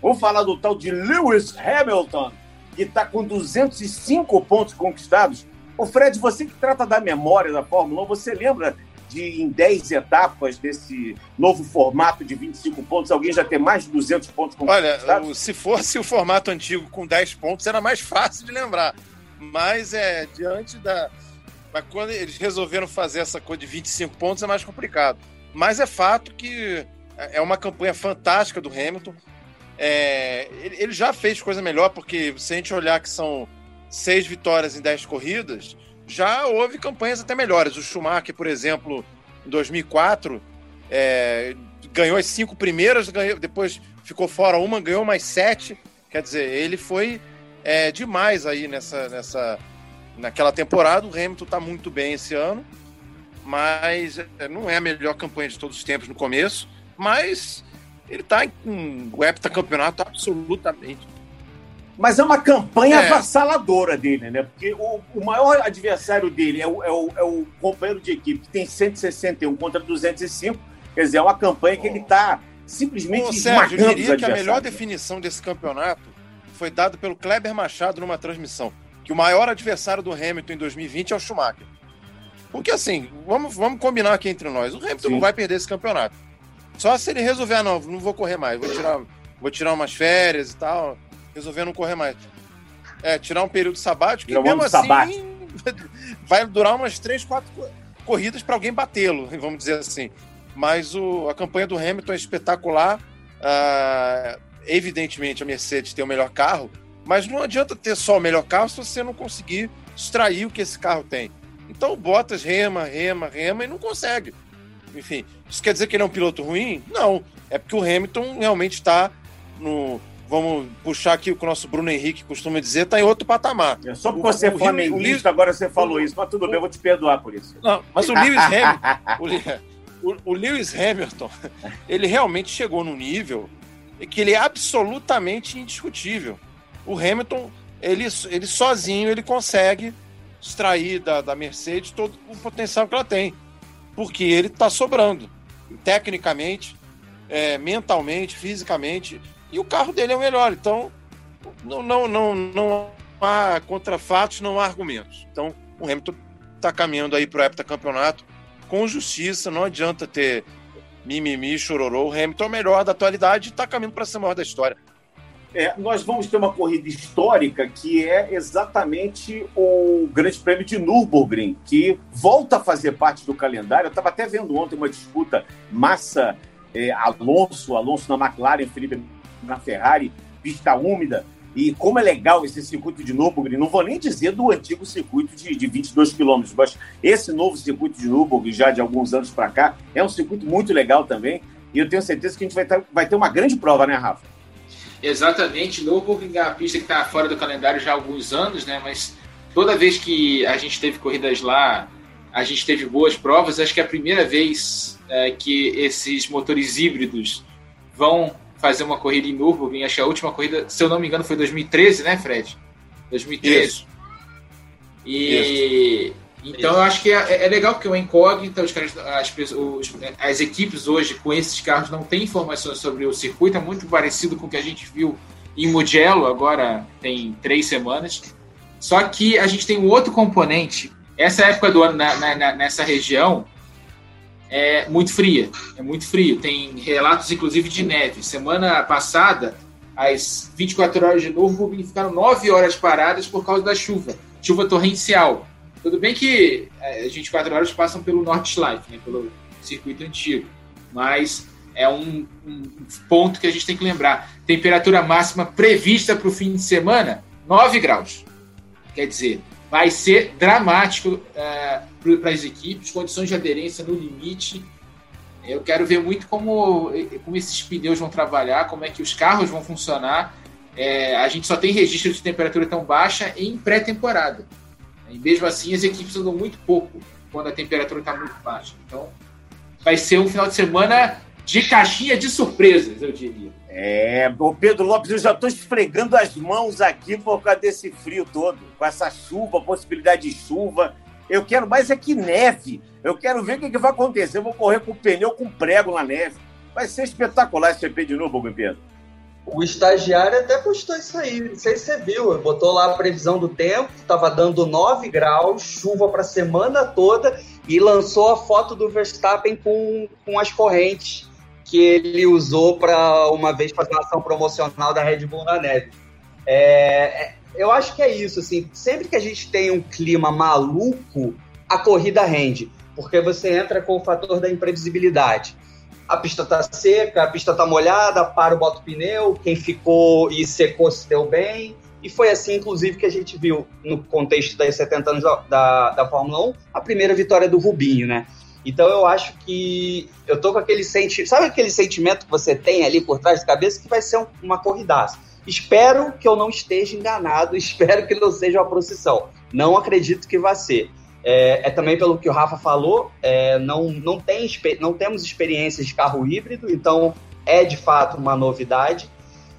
Vamos falar do tal de Lewis Hamilton, que está com 205 pontos conquistados. O Fred, você que trata da memória da Fórmula 1, você lembra de em 10 etapas desse novo formato de 25 pontos, alguém já ter mais de 200 pontos conquistados? Olha, se fosse o formato antigo com 10 pontos, era mais fácil de lembrar. Mas é diante da, mas quando eles resolveram fazer essa coisa de 25 pontos é mais complicado. Mas é fato que é uma campanha fantástica do Hamilton. É, ele já fez coisa melhor, porque se a gente olhar que são seis vitórias em dez corridas, já houve campanhas até melhores. O Schumacher, por exemplo, em 2004, é, ganhou as cinco primeiras, ganhou, depois ficou fora uma, ganhou mais sete. Quer dizer, ele foi é, demais aí nessa, nessa, naquela temporada. O Hamilton está muito bem esse ano, mas é, não é a melhor campanha de todos os tempos no começo, mas ele está com o heptacampeonato absolutamente. Mas é uma campanha é. avassaladora dele, né? Porque o, o maior adversário dele é o, é, o, é o companheiro de equipe, que tem 161 contra 205. Quer dizer, é uma campanha que ele está simplesmente Ô, Sérgio, eu diria que a melhor definição desse campeonato foi dada pelo Kleber Machado numa transmissão que o maior adversário do Hamilton em 2020 é o Schumacher. Porque assim, vamos, vamos combinar aqui entre nós, o Hamilton Sim. não vai perder esse campeonato. Só se ele resolver, ah, não, não vou correr mais, vou tirar, vou tirar umas férias e tal, resolver não correr mais. É, tirar um período sabático, que mesmo assim sabático. vai durar umas três, quatro corridas para alguém batê-lo, vamos dizer assim. Mas o, a campanha do Hamilton é espetacular. Uh, evidentemente, a Mercedes tem o melhor carro, Mas não adianta ter só o melhor carro se você não conseguir extrair o que esse carro tem. Então o Bottas rema, rema, rema e não consegue. Enfim, isso quer dizer que ele é um piloto ruim? Não. É porque o Hamilton realmente está no. Vamos puxar aqui o que o nosso Bruno Henrique costuma dizer, está em outro patamar. É só porque você é flamenguista, agora você falou isso, mas tudo bem, eu vou te perdoar por isso. Não, mas o Lewis Hamilton. o, o Lewis Hamilton, ele realmente chegou num nível que ele é absolutamente indiscutível. O Hamilton, ele, ele sozinho, ele consegue extrair da, da Mercedes todo o potencial que ela tem. Porque ele está sobrando. Tecnicamente, é, mentalmente, fisicamente. E o carro dele é o melhor. Então, não, não, não, não há contrafatos, não há argumentos. Então, o Hamilton está caminhando aí para o heptacampeonato com justiça. Não adianta ter mimimi, chororô. O Hamilton é o melhor da atualidade e está caminhando para ser o maior da história. É, nós vamos ter uma corrida histórica que é exatamente o Grande Prêmio de Nürburgring, que volta a fazer parte do calendário. Eu estava até vendo ontem uma disputa Massa é, Alonso, Alonso na McLaren, Felipe na Ferrari, pista úmida. E como é legal esse circuito de Nürburgring, não vou nem dizer do antigo circuito de, de 22 quilômetros, mas esse novo circuito de Nürburgring, já de alguns anos para cá, é um circuito muito legal também. E eu tenho certeza que a gente vai vai ter uma grande prova, né, Rafa? Exatamente, é uma pista que está fora do calendário já há alguns anos, né? Mas toda vez que a gente teve corridas lá, a gente teve boas provas. Acho que é a primeira vez é, que esses motores híbridos vão fazer uma corrida em Nürburgring. Acho que a última corrida, se eu não me engano, foi 2013, né, Fred? 2013. Isso. E Isso. Então eu acho que é, é legal porque o incógnita, os caras, as, os, as equipes hoje com esses carros não têm informações sobre o circuito, é muito parecido com o que a gente viu em Mugello agora tem três semanas. Só que a gente tem um outro componente. Essa época do ano na, na, nessa região é muito fria, é muito frio. Tem relatos inclusive de neve. Semana passada, as 24 horas de Nürburgring ficaram 9 horas paradas por causa da chuva, chuva torrencial. Tudo bem que é, as 24 horas passam pelo Nordschleife, né, pelo circuito antigo, mas é um, um, ponto que a gente tem que lembrar. Temperatura máxima prevista para o fim de semana, 9 graus. Quer dizer, vai ser dramático é, para as equipes, condições de aderência no limite. Eu quero ver muito como, como esses pneus vão trabalhar, como é que os carros vão funcionar. É, a gente só tem registro de temperatura tão baixa em pré-temporada. E mesmo assim, as equipes andam muito pouco quando a temperatura está muito baixa. Então, vai ser um final de semana de caixinha de surpresas, eu diria. É, o Pedro Lopes, eu já estou esfregando as mãos aqui por causa desse frio todo, com essa chuva, possibilidade de chuva. Eu quero mais é que neve. Eu quero ver o que, que vai acontecer. Eu vou correr com o pneu com prego na neve. Vai ser espetacular esse GP de novo, Pedro. O estagiário até postou isso aí, não sei se você viu. Botou lá a previsão do tempo, estava dando 9 graus, chuva para a semana toda, e lançou a foto do Verstappen com, com as correntes que ele usou para uma vez fazer uma ação promocional da Red Bull na neve. É, é, eu acho que é isso, assim, sempre que a gente tem um clima maluco, a corrida rende, porque você entra com o fator da imprevisibilidade a pista tá seca, a pista tá molhada, para o bota pneu, quem ficou e secou se deu bem. E foi assim, inclusive, que a gente viu no contexto das 70 anos da, da Fórmula 1, a primeira vitória do Rubinho, né? Então eu acho que eu tô com aquele sentimento. Sabe aquele sentimento que você tem ali por trás da cabeça que vai ser um, uma corridaça? Espero que eu não esteja enganado, espero que não seja uma procissão. Não acredito que vai ser. É, é, também pelo que o Rafa falou, é, não, não, tem, não temos experiências de carro híbrido, então é de fato uma novidade.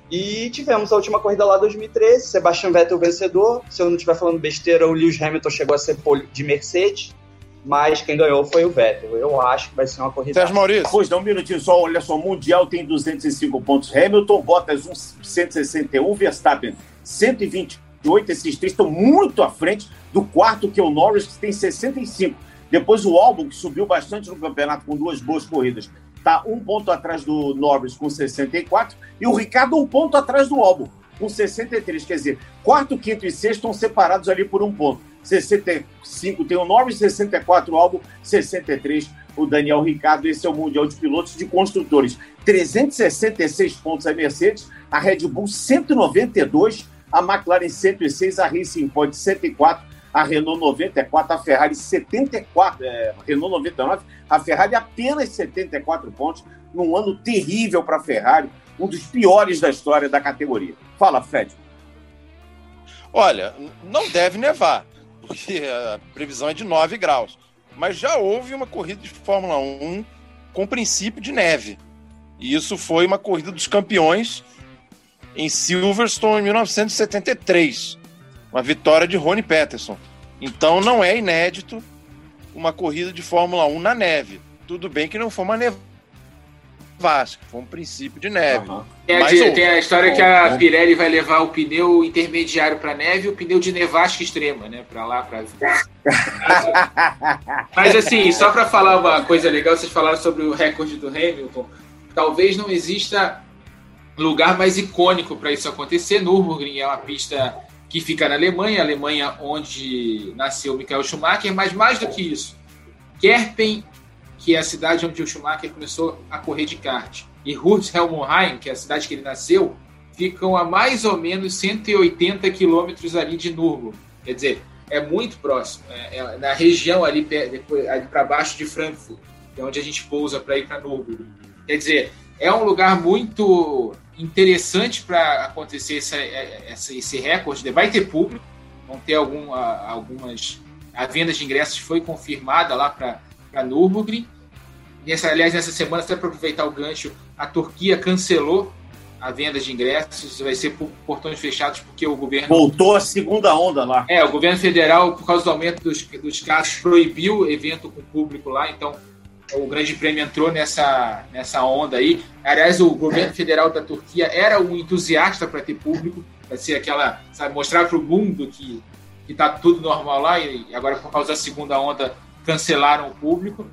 E tivemos a última corrida lá 2013, Sebastian Vettel vencedor. Se eu não estiver falando besteira, o Lewis Hamilton chegou a ser de Mercedes, mas quem ganhou foi o Vettel. Eu acho que vai ser uma corrida. Sérgio Maurício. Pois dá um minutinho só, olha só, Mundial tem 205 pontos. Hamilton, Bottas 161, Verstappen 128. Esses três estão muito à frente do quarto, que é o Norris, que tem 65. Depois o Albon, que subiu bastante no campeonato com duas boas corridas, está um ponto atrás do Norris com 64. E o Ricardo um ponto atrás do Albon com 63. Quer dizer, quarto, quinto e sexto estão separados ali por um ponto. 65 tem o Norris, 64 o Albon, 63 o Daniel Ricardo. Esse é o Mundial de Pilotos de Construtores. 366 pontos a Mercedes, a Red Bull 192 a McLaren 106, a Racing Point 104, a Renault 94, a Ferrari 74, é, Renault 99, a Ferrari apenas 74 pontos, num ano terrível para a Ferrari, um dos piores da história da categoria. Fala, Fred. Olha, não deve nevar, porque a previsão é de 9 graus. Mas já houve uma corrida de Fórmula 1 com princípio de neve. E isso foi uma corrida dos campeões em Silverstone em 1973. Uma vitória de Ronnie Peterson. Então não é inédito uma corrida de Fórmula 1 na neve. Tudo bem que não foi uma nevasca, foi um princípio de neve. Uhum. Tem, a, tem, a, história que a Pirelli vai levar o pneu intermediário para neve e o pneu de nevasca extrema, né? Para lá, para. Mas assim, só para falar uma coisa legal, vocês falaram sobre o recorde do Hamilton. Talvez não exista lugar mais icônico para isso acontecer. Nürburgring é uma pista que fica na Alemanha, Alemanha onde nasceu Michael Schumacher, mas mais do que isso, Kerpen, que é a cidade onde o Schumacher começou a correr de kart, e Hurthelmheim, que é a cidade que ele nasceu, ficam a mais ou menos 180 quilômetros ali de Nürburgring. Quer dizer, é muito próximo, é, é na região ali, ali para baixo de Frankfurt, que é onde a gente pousa para ir para Nürburgring. Quer dizer, é um lugar muito interessante para acontecer essa, essa, esse recorde. Vai ter público, vão ter algum, algumas. A venda de ingressos foi confirmada lá para Nürburgring. Nessa, aliás, nessa semana, até para aproveitar o gancho, a Turquia cancelou a venda de ingressos, vai ser por portões fechados porque o governo. Voltou a segunda onda lá. É, o governo federal, por causa do aumento dos, dos casos, proibiu evento com público lá, então o Grande Prêmio entrou nessa, nessa onda aí. Aliás, o governo federal da Turquia era um entusiasta para ter público, para ser aquela, sabe, mostrar para o mundo que está tudo normal lá e agora por causa da segunda onda cancelaram o público.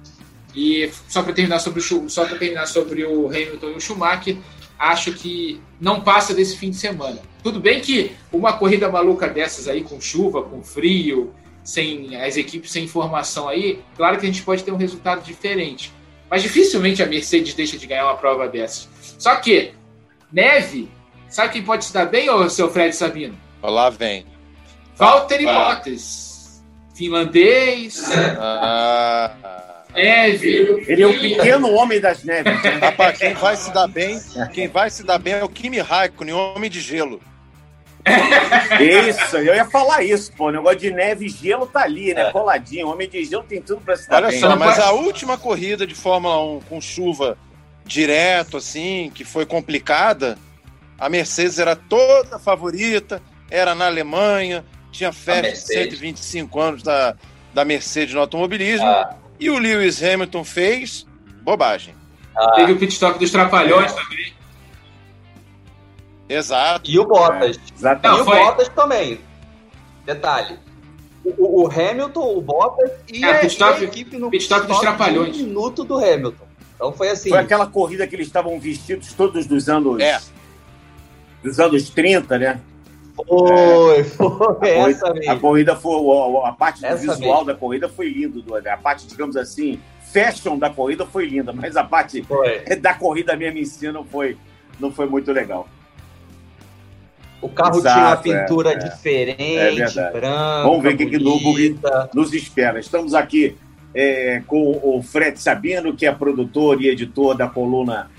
E só para terminar sobre o só para terminar sobre o Hamilton e o Schumacher, acho que não passa desse fim de semana. Tudo bem que uma corrida maluca dessas aí com chuva, com frio, sem as equipes sem informação aí, claro que a gente pode ter um resultado diferente. Mas dificilmente a Mercedes deixa de ganhar uma prova dessas. Só que, neve, sabe quem pode se dar bem, ô seu Fred Sabino? Lá vem. Valtteri. Bottas. Finlandês. Ah. Neve. Ele é o pequeno homem das neves. Rapaz, quem vai se dar bem, quem vai se dar bem é o Kimi Raikkonen, homem de gelo. Isso, eu ia falar isso, pô. O negócio de neve e gelo tá ali, né? É. Coladinho. Homem de gelo tem tudo pra se dar Olha bem. só, mas a última corrida de Fórmula 1 com chuva direto, assim, que foi complicada, a Mercedes era toda favorita, era na Alemanha, tinha festa de 125 anos da, da Mercedes no automobilismo, ah. e o Lewis Hamilton fez bobagem. Ah. Teve o pit stop dos Trapalhões é. também. Exato. E o Bottas. É, e o foi... Bottas também. Detalhe. O, o, Hamilton, o Bottas e, é, a, e a equipe no pit stop dos Trapalhões. minuto do Hamilton. Então foi assim. Foi aquela corrida que eles estavam vestidos todos dos anos. É. Dos anos 30, né? Foi, é. foi a essa corrida, A corrida foi. A, a parte visual da corrida foi linda. A parte, digamos assim, fashion da corrida foi linda, mas a parte foi. da corrida mesmo em si não foi, não foi muito legal. O carro Exato, tinha uma pintura é, diferente, é branca. Vamos ver o que, que Nürburgring nos espera. Estamos aqui é, com o Fred Sabino, que é produtor e editor da coluna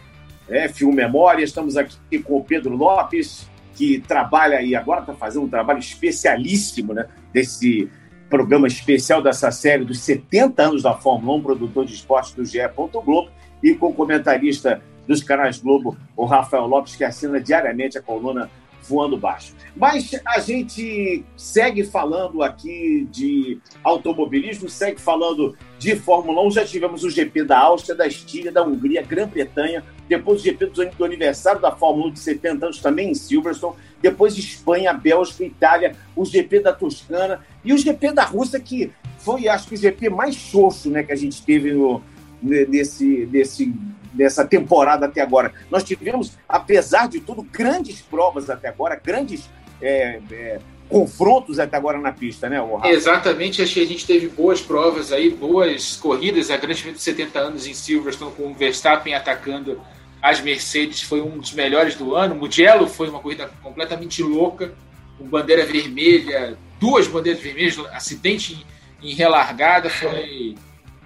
é, Film Memória. Estamos aqui com o Pedro Lopes, que trabalha e agora está fazendo um trabalho especialíssimo né, desse programa especial dessa série dos 70 anos da Fórmula 1, produtor de esportes do GE. Globo, e com o comentarista dos canais Globo, o Rafael Lopes, que assina diariamente a coluna voando baixo. Mas a gente segue falando aqui de automobilismo, segue falando de Fórmula 1. Já tivemos o GP da Áustria, da Estíria, da Hungria, Grã-Bretanha, depois o GP do aniversário da Fórmula 1 de 70 anos também em Silverstone, depois Espanha, Bélgica, Itália, o GP da Toscana e o GP da Rússia, que foi, acho que, o GP mais xoxo né, que a gente teve no, nesse, nesse dessa temporada até agora. Nós tivemos, apesar de tudo, grandes provas até agora, grandes é, é, confrontos até agora na pista, né, Rafa? Exatamente, acho que a gente teve boas provas aí, boas corridas, a Grande de 70 anos em Silverstone com o Verstappen atacando as Mercedes foi um dos melhores do ano. Mugello foi uma corrida completamente louca. com bandeira vermelha, duas bandeiras vermelhas, acidente em, em relargada, foi...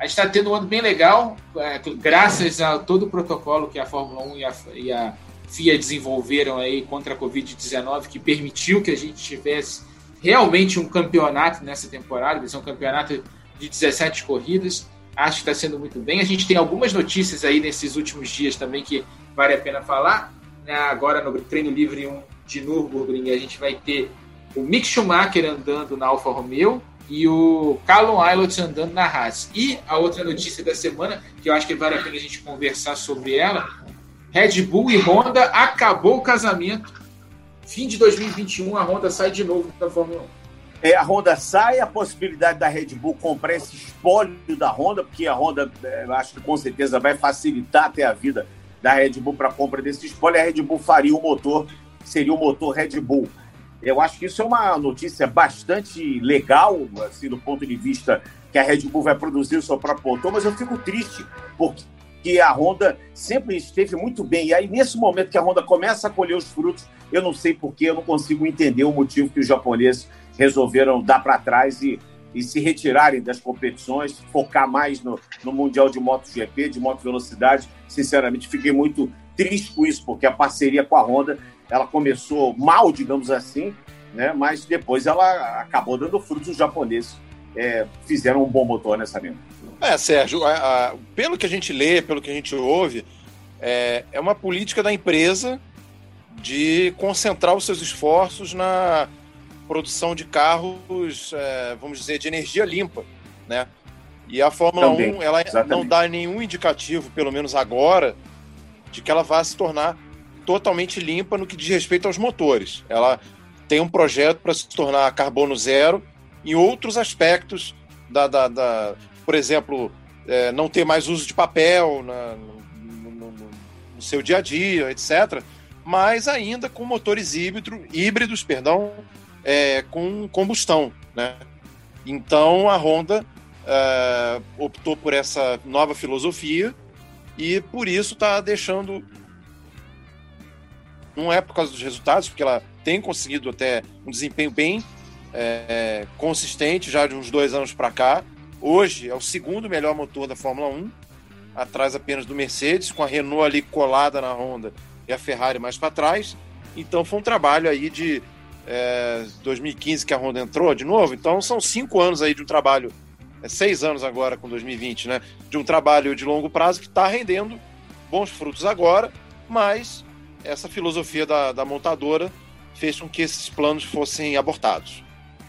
A gente está tendo um ano bem legal, é, graças a todo o protocolo que a Fórmula 1 e a, e a FIA desenvolveram aí contra a Covid-19, que permitiu que a gente tivesse realmente um campeonato nessa temporada, vai ser um campeonato de 17 corridas. Acho que está sendo muito bem. A gente tem algumas notícias aí nesses últimos dias também que vale a pena falar. Né? Agora no treino livre 1 de Nürburgring a gente vai ter o Mick Schumacher andando na Alfa Romeo e o Callum Aylott andando na Haas. E a outra notícia da semana, que eu acho que vale a pena a gente conversar sobre ela, Red Bull e Honda acabou o casamento. Fim de 2021, a Honda sai de novo da Fórmula 1. É, a Honda sai, a possibilidade da Red Bull comprar esse espólio da Honda, porque a Honda, é, acho que com certeza vai facilitar até a vida da Red Bull para a compra desse espólio. A Red Bull faria o motor, seria o motor Red Bull. Eu acho que isso é uma notícia bastante legal, assim, do ponto de vista que a Red Bull vai produzir o seu próprio motor, mas eu fico triste porque a Honda sempre esteve muito bem. E aí, nesse momento que a Honda começa a colher os frutos, eu não sei porquê, eu não consigo entender o motivo que os japoneses resolveram dar para trás e, e se retirarem das competições, focar mais no, no Mundial de MotoGP, de moto velocidade. Sinceramente, fiquei muito triste com isso, porque a parceria com a Honda ela começou mal, digamos assim, né? mas depois ela acabou dando frutos. Os japoneses é, fizeram um bom motor nessa mesma. É, Sérgio, a, a, pelo que a gente lê, pelo que a gente ouve, é, é uma política da empresa de concentrar os seus esforços na produção de carros, é, vamos dizer, de energia limpa, né? E a Fórmula Também, 1, ela exatamente. não dá nenhum indicativo, pelo menos agora, de que ela vai se tornar totalmente limpa no que diz respeito aos motores. Ela tem um projeto para se tornar carbono zero em outros aspectos da, da, da por exemplo, é, não ter mais uso de papel na, no, no, no, seu dia a dia, etc. Mas ainda com motores híbrido, híbridos, perdão, é, com combustão, né? Então a Honda é, optou por essa nova filosofia e por isso está deixando. Não é por causa dos resultados, porque ela tem conseguido até um desempenho bem é, consistente já de uns dois anos para cá. Hoje é o segundo melhor motor da Fórmula 1, atrás apenas do Mercedes, com a Renault ali colada na Honda e a Ferrari mais para trás. Então foi um trabalho aí de é, 2015 que a Honda entrou de novo, então são cinco anos aí de um trabalho, é, seis anos agora com 2020, né? De um trabalho de longo prazo que está rendendo bons frutos agora, mas essa filosofia da, da montadora fez com que esses planos fossem abortados.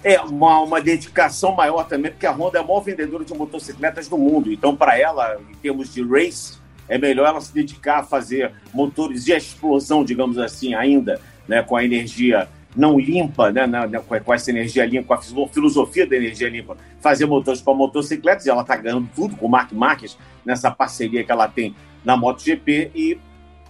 É, uma, uma dedicação maior também, porque a Honda é a maior vendedora de motocicletas do mundo. Então, para ela, em termos de race, é melhor ela se dedicar a fazer motores de explosão, digamos assim, ainda, né, com a energia não limpa, né, na, com essa energia limpa, com a filosofia da energia limpa, fazer motores para motocicletas, e ela está ganhando tudo com o Mark Marques nessa parceria que ela tem na MotoGP, e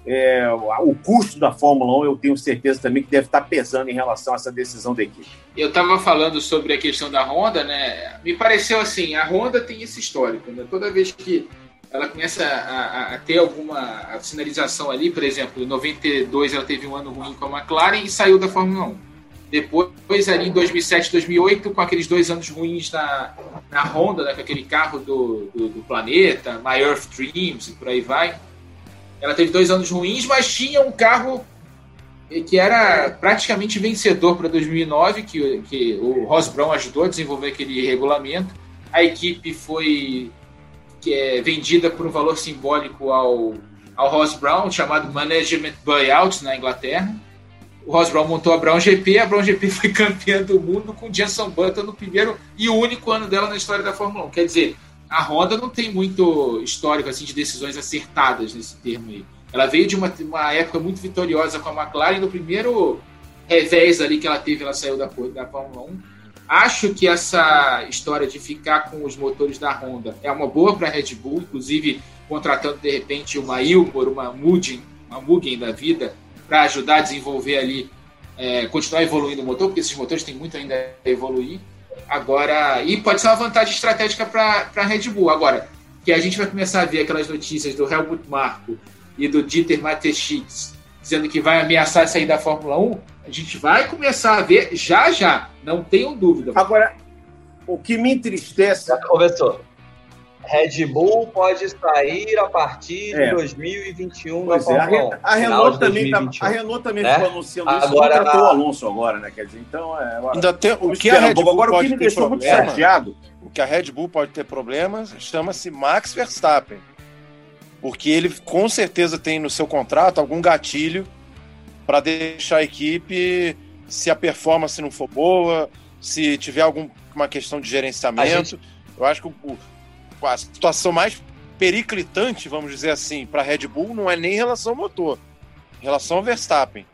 é, o custo da Fórmula 1 eu tenho certeza também que deve estar pesando em relação a essa decisão da equipe. Eu estava falando sobre a questão da Honda, né? Me pareceu assim, a Honda tem esse histórico, né? Toda vez que ela começa a, a, ter alguma sinalização ali, por exemplo, em 92 ela teve um ano ruim com a McLaren e saiu da Fórmula 1. Depois, ali em 2007, 2008, com aqueles dois anos ruins na, na Honda, né, com aquele carro do, do, do planeta, My Earth Dreams e por aí vai. Ela teve dois anos ruins, mas tinha um carro que era praticamente vencedor para 2009, que, que o Ross Brown ajudou a desenvolver aquele regulamento. A equipe foi que é vendida por um valor simbólico ao, ao Ross Brown, chamado Management Buyout na Inglaterra. O Ross Brown montou a Brown GP, a Brown GP foi campeã do mundo com Jenson Button no primeiro e único ano dela na história da Fórmula 1. Quer dizer, a Honda não tem muito histórico assim de decisões acertadas nesse termo aí. Ela veio de uma, uma época muito vitoriosa com a McLaren no primeiro revés ali que ela teve, ela saiu da, da Fórmula 1 Acho que essa história de ficar com os motores da Honda é uma boa para a Red Bull, inclusive contratando de repente uma Ilmor, uma Mugen, uma Mugen da vida, para ajudar a desenvolver ali, é, continuar evoluindo o motor, porque esses motores têm muito ainda a evoluir. Agora, e pode ser uma vantagem estratégica para a Red Bull. Agora, que a gente vai começar a ver aquelas notícias do Helmut Marko e do Dieter Mateschitz dizendo que vai ameaçar sair da Fórmula 1, A gente vai começar a ver já já, não tenham dúvida. Agora, o que me entristece. Já começou. Red Bull pode sair a partir É. de 2021 Pois da é, a, Fórmula Re- 1. a Final Renault também, tá, 2021. a Renault também né? ficou anunciando isso, Agora- contratou o Alonso agora, né? Quer dizer, então é. Ainda tem, o que a Red. Bull Agora, o que pode me ter deixou muito problema, chateado. o que a Red Bull pode ter problemas chama-se Max Verstappen. Porque ele com certeza tem no seu contrato algum gatilho para deixar a equipe se a performance não for boa, se tiver alguma questão de gerenciamento. Gente- Eu acho que o- a situação mais periclitante, vamos dizer assim, para a Red Bull não é nem em relação ao motor, em relação ao Verstappen.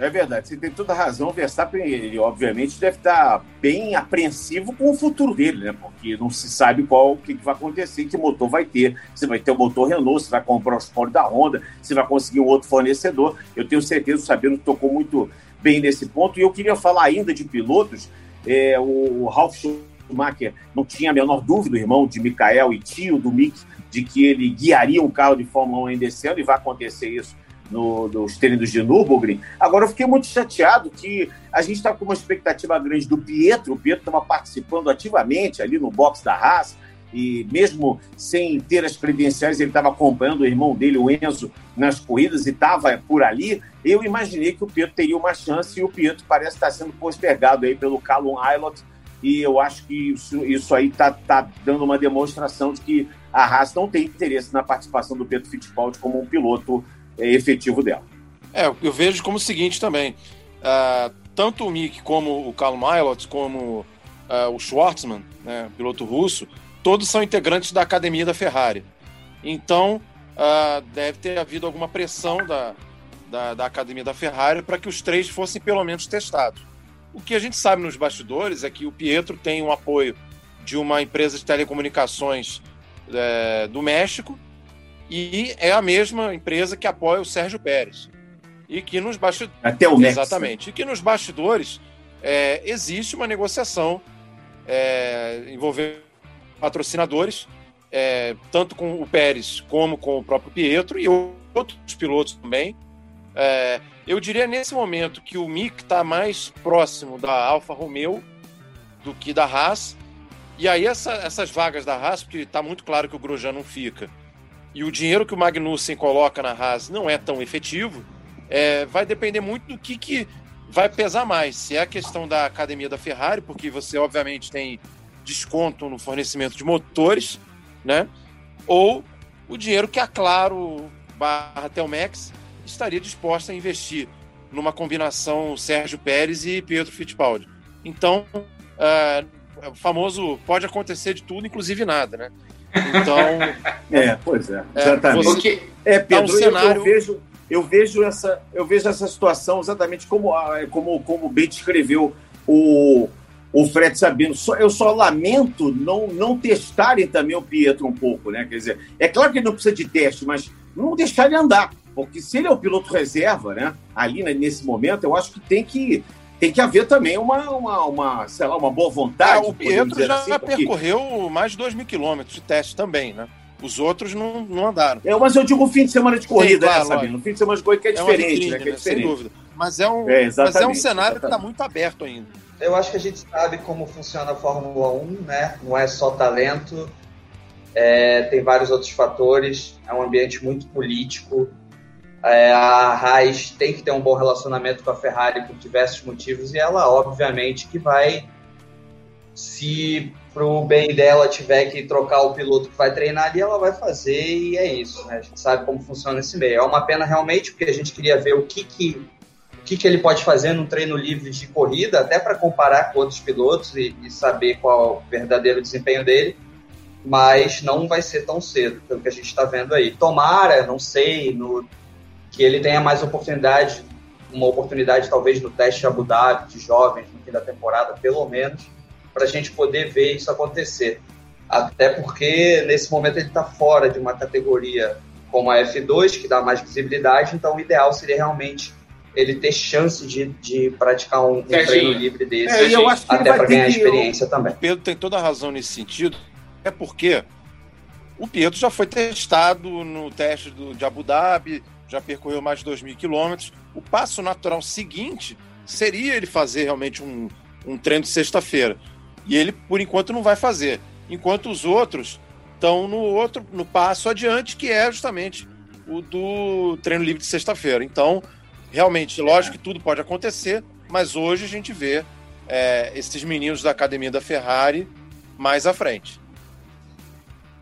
É verdade, você tem toda a razão. O Verstappen, ele obviamente deve estar bem apreensivo com o futuro dele, né? Porque não se sabe qual que que vai acontecer, que motor vai ter. Você vai ter o motor Renault, você vai comprar os poros da Honda, você vai conseguir um outro fornecedor. Eu tenho certeza, o Sabino tocou muito bem nesse ponto. E eu queria falar ainda de pilotos. É, o Ralf Schumacher não tinha a menor dúvida, irmão de Mikael e tio do Mick, de que ele guiaria um carro de Fórmula 1 ainda esse ano, e vai acontecer isso no, nos treinos de Nürburgring. Agora, eu fiquei muito chateado que a gente está com uma expectativa grande do Pietro. O Pietro estava participando ativamente ali no box da Haas, e mesmo sem ter as credenciais, ele estava acompanhando o irmão dele, o Enzo, nas corridas e estava por ali. Eu imaginei que o Pietro teria uma chance e o Pietro parece estar sendo postergado aí pelo Callum Aylott. E eu acho que isso, isso aí está tá dando uma demonstração de que a Haas não tem interesse na participação do Pietro Fittipaldi como um piloto é, efetivo dela. É, eu vejo como o seguinte também. ah, tanto o Mick como o Carl Milot, como ah, o Schwartzman, né, piloto russo, todos são integrantes da academia da Ferrari. Então, ah, deve ter havido alguma pressão da, da, da academia da Ferrari para que os três fossem pelo menos testados. O que a gente sabe nos bastidores é que o Pietro tem um apoio de uma empresa de telecomunicações eh, do México e é a mesma empresa que apoia o Sérgio Pérez. E que nos bastidores. Até o Max, Exatamente. E que nos bastidores é, existe uma negociação é, envolvendo patrocinadores, é, tanto com o Pérez como com o próprio Pietro e outros pilotos também. É, eu diria nesse momento que o Mick está mais próximo da Alfa Romeo do que da Haas. E aí essa- essas vagas da Haas, porque está muito claro que o Grosjean não fica, e o dinheiro que o Magnussen coloca na Haas não é tão efetivo, é, vai depender muito do que, que vai pesar mais. Se é a questão da academia da Ferrari, porque você obviamente tem desconto no fornecimento de motores, né? Ou o dinheiro que a Claro barra Telmex estaria disposta a investir numa combinação Sérgio Pérez e Pietro Fittipaldi. Então, ah, o famoso pode acontecer de tudo, inclusive nada, né? Então, É, pois é, É, exatamente. você- É, Tá Pedro, um eu- eu, cenário- vejo, eu, vejo essa, eu vejo essa situação exatamente como, como, como bem descreveu o, o Fred Sabino. Só, eu só lamento não, não testarem também o Pietro um pouco, né? Quer dizer, é claro que ele não precisa de teste, mas não deixar ele andar. Porque se ele é o piloto reserva, né? Ali né, nesse momento, eu acho que tem que, tem que haver também uma, uma, uma, sei lá, uma boa vontade. Ah, o Pietro já assim, porque- percorreu mais de 2 mil quilômetros de teste também, né? Os outros não, não andaram. É, mas eu digo fim de semana de corrida, claro, né, Sabino? No fim de semana de corrida que é É diferente, vitrine, né? Que é né? Sem diferente. dúvida. Mas é um, É, mas é um exatamente, cenário que está exatamente. muito aberto ainda. Eu acho que a gente sabe como funciona a Fórmula 1, né? Não é só talento, é, tem vários outros fatores. É um ambiente muito político. É, a Haas tem que ter um bom relacionamento com a Ferrari por diversos motivos e ela, obviamente, que vai, se pro bem dela tiver que trocar o piloto que vai treinar ali, ela vai fazer e é isso. Né? A gente sabe como funciona esse meio. É uma pena realmente porque a gente queria ver o que que o que, que ele pode fazer num treino livre de corrida, até para comparar com outros pilotos e, e saber qual é o verdadeiro desempenho dele, mas não vai ser tão cedo, pelo que a gente está vendo aí. Tomara, não sei, no, que ele tenha mais oportunidade, uma oportunidade talvez no teste de Abu Dhabi, de jovens, no fim da temporada, pelo menos, para a gente poder ver isso acontecer. Até porque nesse momento ele está fora de uma categoria como a F2, que dá mais visibilidade, então o ideal seria realmente ele ter chance de, de praticar um, um treino livre desse, É, eu até para ganhar experiência também. O Pedro tem toda a razão nesse sentido, é porque o Pietro já foi testado no teste do, de Abu Dhabi, já percorreu mais de 2 mil quilômetros. O passo natural seguinte seria ele fazer realmente um, um treino de sexta-feira. E ele, por enquanto, não vai fazer. Enquanto os outros estão no outro, no passo adiante, que é justamente o do treino livre de sexta-feira. Então, realmente, lógico que tudo pode acontecer, mas hoje a gente vê é, esses meninos da academia da Ferrari mais à frente.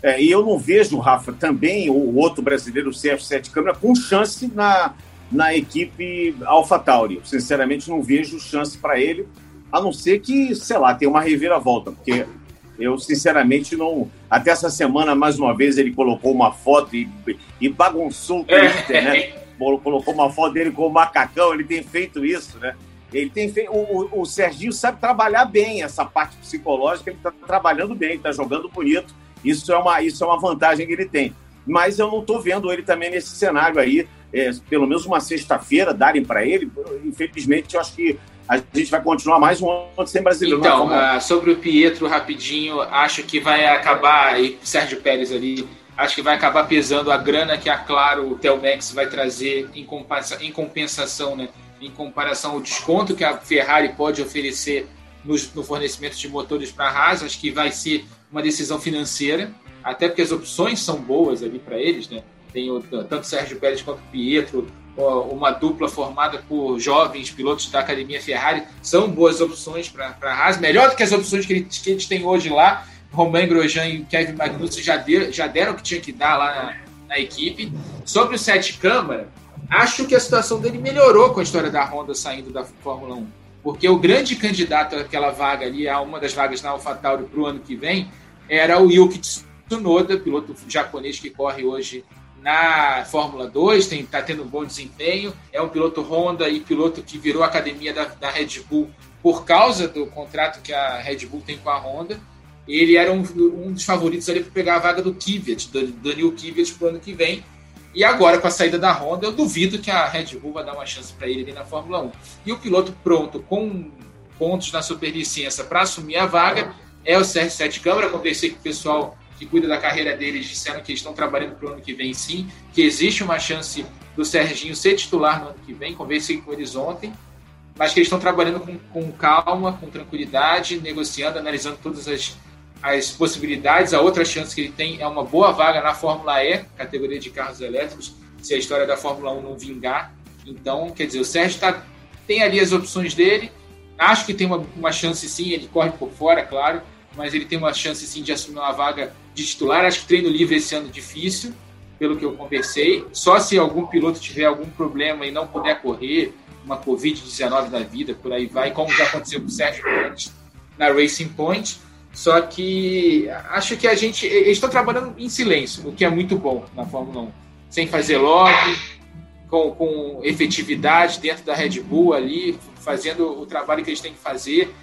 É, e eu não vejo, Rafa, também o outro brasileiro, o Sérgio Sete Câmara, com chance na, na equipe AlphaTauri. Sinceramente, não vejo chance para ele, a não ser que, sei lá, tenha uma reviravolta, porque eu, sinceramente, não. Até essa semana, mais uma vez, ele colocou uma foto e, e bagunçou o Twitter, né? Colocou uma foto dele com o macacão, ele tem feito isso, né? Ele tem feito. O, o, o Serginho sabe trabalhar bem essa parte psicológica, ele está trabalhando bem, está jogando bonito isso é uma, isso é uma vantagem que ele tem. Mas eu não estou vendo ele também nesse cenário aí, é, pelo menos uma sexta-feira, darem para ele. Infelizmente, eu acho que a gente vai continuar mais um ano sem brasileiro. Então, uh, sobre o Pietro, rapidinho, acho que vai acabar, e Sérgio Pérez ali, acho que vai acabar pesando a grana que a Claro, o Telmex vai trazer em, compensa, em compensação, né? Em comparação ao desconto que a Ferrari pode oferecer no, no fornecimento de motores para a Haas, acho que vai ser uma decisão financeira, até porque as opções são boas ali para eles, né? Tem o, tanto Sérgio Pérez quanto Pietro, uma dupla formada por jovens pilotos da Academia Ferrari, são boas opções para a Haas, melhor do que as opções que eles, que eles têm hoje lá. Romain Grosjean e Kevin Magnussen já, de, já deram o que tinha que dar lá na, na equipe. Sobre o Sete Câmara, acho que a situação dele melhorou com a história da Honda saindo da Fórmula 1 porque o grande candidato àquela vaga ali, a uma das vagas na AlphaTauri para o ano que vem, era o Yuki Tsunoda, piloto japonês que corre hoje na Fórmula 2, está tendo um bom desempenho, é um piloto Honda e piloto que virou academia da, da Red Bull por causa do contrato que a Red Bull tem com a Honda. Ele era um, um dos favoritos ali para pegar a vaga do Kvyat, do Daniel Kvyat para o ano que vem, e agora, com a saída da Honda, eu duvido que a Red Bull vai dar uma chance para ele ali na Fórmula 1. E o piloto pronto, com pontos na superlicença para assumir a vaga, é o Sérgio Sete Câmara. Conversei com o pessoal que cuida da carreira deles, disseram que estão trabalhando para o ano que vem sim, que existe uma chance do Serginho ser titular no ano que vem. Conversei com eles ontem, mas que eles estão trabalhando com, com calma, com tranquilidade, negociando, analisando todas as as possibilidades. A outra chance que ele tem é uma boa vaga na Fórmula E, categoria de carros elétricos, se a história da Fórmula 1 não vingar. Então, quer dizer, o Sérgio tá, tem ali as opções dele. Acho que tem uma, uma chance sim, ele corre por fora, claro, mas ele tem uma chance sim de assumir uma vaga de titular. Acho que treino livre esse ano difícil, pelo que eu conversei. Só se algum piloto tiver algum problema e não puder correr, uma Covid-19 da vida, por aí vai, como já aconteceu com o Sérgio antes na Racing Point só que acho que a gente. Eles estão trabalhando em silêncio, o que é muito bom na Fórmula 1. Sem fazer lobby, com, com efetividade dentro da Red Bull ali, fazendo o trabalho que eles têm que fazer.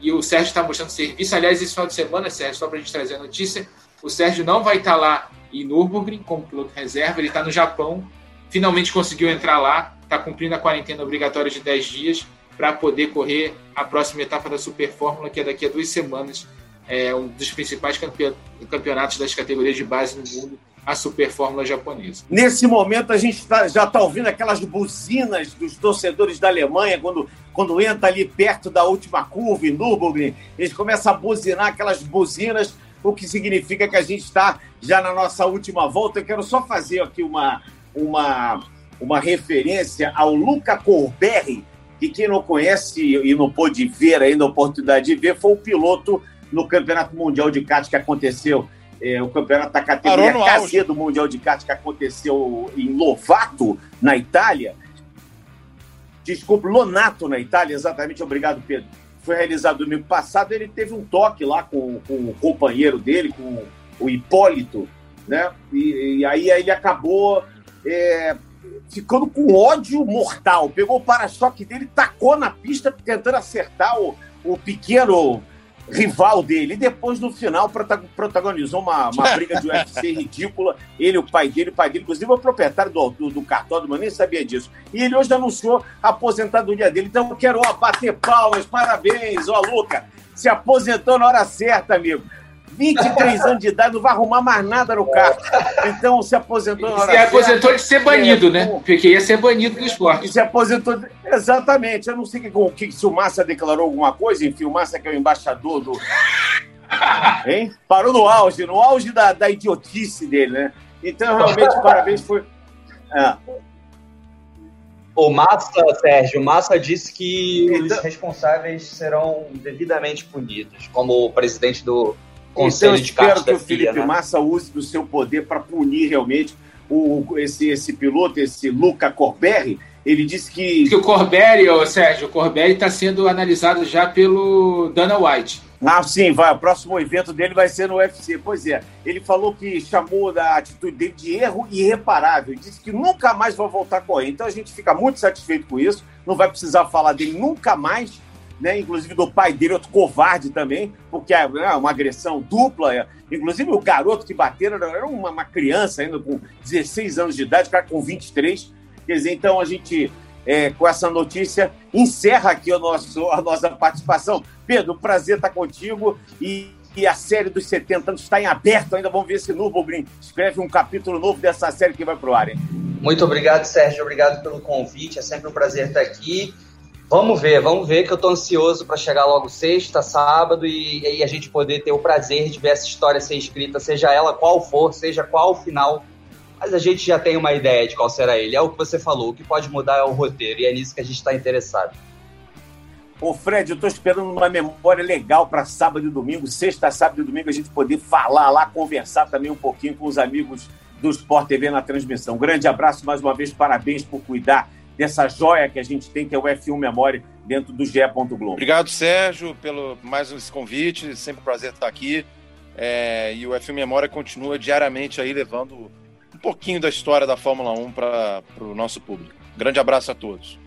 E o Sérgio está mostrando serviço. Aliás, esse final de semana, Sérgio, só para a gente trazer a notícia, o Sérgio não vai estar tá lá em Nürburgring como piloto reserva, ele está no Japão. Finalmente conseguiu entrar lá, está cumprindo a quarentena obrigatória de 10 dias para poder correr a próxima etapa da Super Fórmula, que é daqui a duas semanas é um dos principais campeonatos das categorias de base no mundo, a Super Fórmula japonesa. Nesse momento, a gente tá, já está ouvindo aquelas buzinas dos torcedores da Alemanha, quando, quando entra ali perto da última curva, em Nürburgring, eles começam a buzinar aquelas buzinas, o que significa que a gente está já na nossa última volta. Eu quero só fazer aqui uma, uma, uma referência ao Luca Corberri, que quem não conhece e não pôde ver ainda a oportunidade de ver, foi o piloto no Campeonato Mundial de Kart que aconteceu, é, o campeonato da categoria KZ do Mundial de Kart que aconteceu em Lovato, na Itália. Desculpe, Lonato, na Itália, exatamente, obrigado, Pedro. Foi realizado domingo passado, ele teve um toque lá com, com o companheiro dele, com o Hipólito, né? E, e aí ele acabou é, ficando com ódio mortal. Pegou o para-choque dele, tacou na pista, tentando acertar o, o pequeno rival dele. E depois, no final, protagonizou uma, uma briga de UFC ridícula. Ele, o pai dele, o pai dele, inclusive o proprietário do, do, do cartódromo, nem sabia disso. E ele hoje anunciou a aposentadoria dele. Então eu quero ó, bater palmas, parabéns, ó, Luca. Se aposentou na hora certa, amigo. 23 anos de idade, não vai arrumar mais nada no carro. Então se aposentou na hora Se aposentou de ser banido, É, né? Porque ia ser banido do esporte. E se aposentou. Exatamente. Eu não sei que, o que, se o Massa declarou alguma coisa, enfim, o Massa que é o embaixador do. Hein? Parou no auge, no auge da, da idiotice dele, né? Então, realmente, parabéns. Foi. É. O Massa, Sérgio, o Massa disse que Então- os responsáveis serão devidamente punidos, como o presidente do Conselho eu de espero que o Felipe FIA, né? Massa use do seu poder para punir realmente o, esse, esse piloto, esse Luca Corberri. Ele disse que. Que o Corberi, ô Sérgio, o Corberi está sendo analisado já pelo Dana White. Ah, sim, vai. O próximo evento dele vai ser no UFC. Pois é. Ele falou que chamou da atitude dele de erro irreparável. Disse que nunca mais vai voltar a correr. Então a gente fica muito satisfeito com isso. Não vai precisar falar dele nunca mais. Né? Inclusive do pai dele, outro covarde também, porque é né, uma agressão dupla. é. Inclusive o garoto que bateram era uma, uma criança ainda com 16 anos de idade, cara com 23. Quer dizer, então a gente, é, com essa notícia, encerra aqui o nosso, a nossa participação. Pedro, prazer estar contigo e, e a série dos 70 anos está em aberto ainda. Vamos ver se Nürburgring escreve um capítulo novo dessa série que vai pro ar, hein? Muito obrigado, Sérgio. Obrigado pelo convite. É sempre um prazer estar aqui. Vamos ver, vamos ver que eu estou ansioso para chegar logo sexta, sábado e aí a gente poder ter o prazer de ver essa história ser escrita, seja ela qual for, seja qual o final. Mas a gente já tem uma ideia de qual será ele. É o que você falou, o que pode mudar é o roteiro e é nisso que a gente está interessado. Ô, Fred, eu tô esperando uma memória legal para sábado e domingo, sexta, sábado e domingo, a gente poder falar lá, conversar também um pouquinho com os amigos do Sport TV na transmissão. Grande abraço mais uma vez, parabéns por cuidar dessa joia que a gente tem, que é o F1 Memória, dentro do GE. Globo. Obrigado, Sérgio, pelo mais esse convite. Sempre um prazer estar aqui. É, e o F1 Memória continua diariamente aí levando um pouquinho da história da Fórmula 1 para o nosso público. Grande abraço a todos.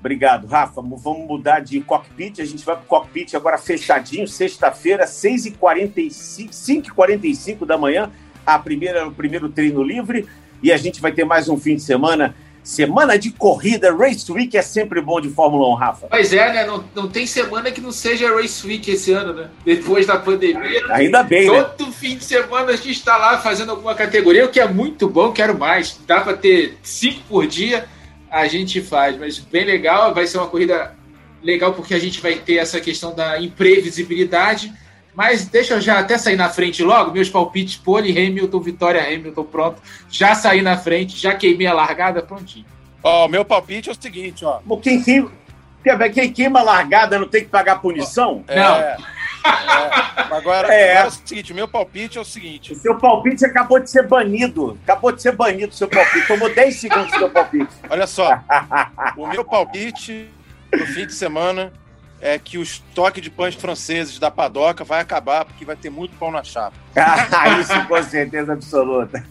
Obrigado, Rafa. Vamos mudar de cockpit. A gente vai para o cockpit agora fechadinho, sexta-feira, 6h45, 5h45 da manhã, a primeira, o primeiro treino livre. E a gente vai ter mais um fim de semana. Semana de corrida, Race Week é sempre bom de Fórmula 1, Rafa. Pois é, né? Não, não tem semana que não seja Race Week esse ano, né? Depois da pandemia. Ainda bem, né? Todo fim de semana a gente está lá fazendo alguma categoria, o que é muito bom, quero mais. Dá para ter cinco por dia, a gente faz. Mas bem legal, vai ser uma corrida legal porque a gente vai ter essa questão da imprevisibilidade. Mas deixa eu já até sair na frente logo. Meus palpites, pole, Hamilton, vitória, Hamilton, pronto. Já saí na frente, já queimei a largada, prontinho. Ó, o meu palpite é o seguinte, ó. Quem, quem, quem queima largada não tem que pagar punição? Não. É, é, agora, É. agora é o seguinte, o meu palpite é o seguinte. O seu palpite acabou de ser banido. Acabou de ser banido o seu palpite. Tomou 10 segundos do seu palpite. Olha só, o meu palpite no fim de semana é que o estoque de pães franceses da Padoca vai acabar porque vai ter muito pão na chapa. Isso com certeza absoluta.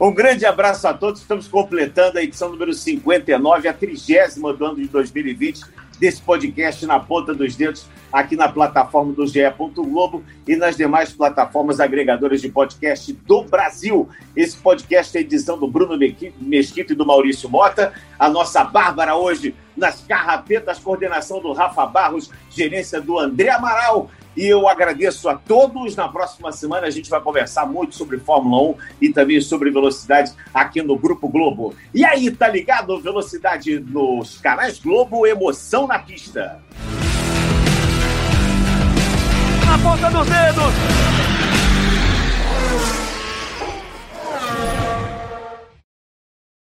Um grande abraço a todos. Estamos completando a edição número 59, a trigésima do ano de 2020, desse podcast na ponta dos dedos, aqui na plataforma do GE. Globo e nas demais plataformas agregadoras de podcast do Brasil. Esse podcast é a edição do Bruno Mesquita e do Maurício Mota. A nossa Bárbara hoje nas carrapetas, coordenação do Rafa Barros, gerência do André Amaral. E eu agradeço a todos. Na próxima semana a gente vai conversar muito sobre Fórmula 1 e também sobre velocidade aqui no Grupo Globo. E aí, tá ligado? Velocidade nos canais Globo, emoção na pista. Na ponta dos dedos.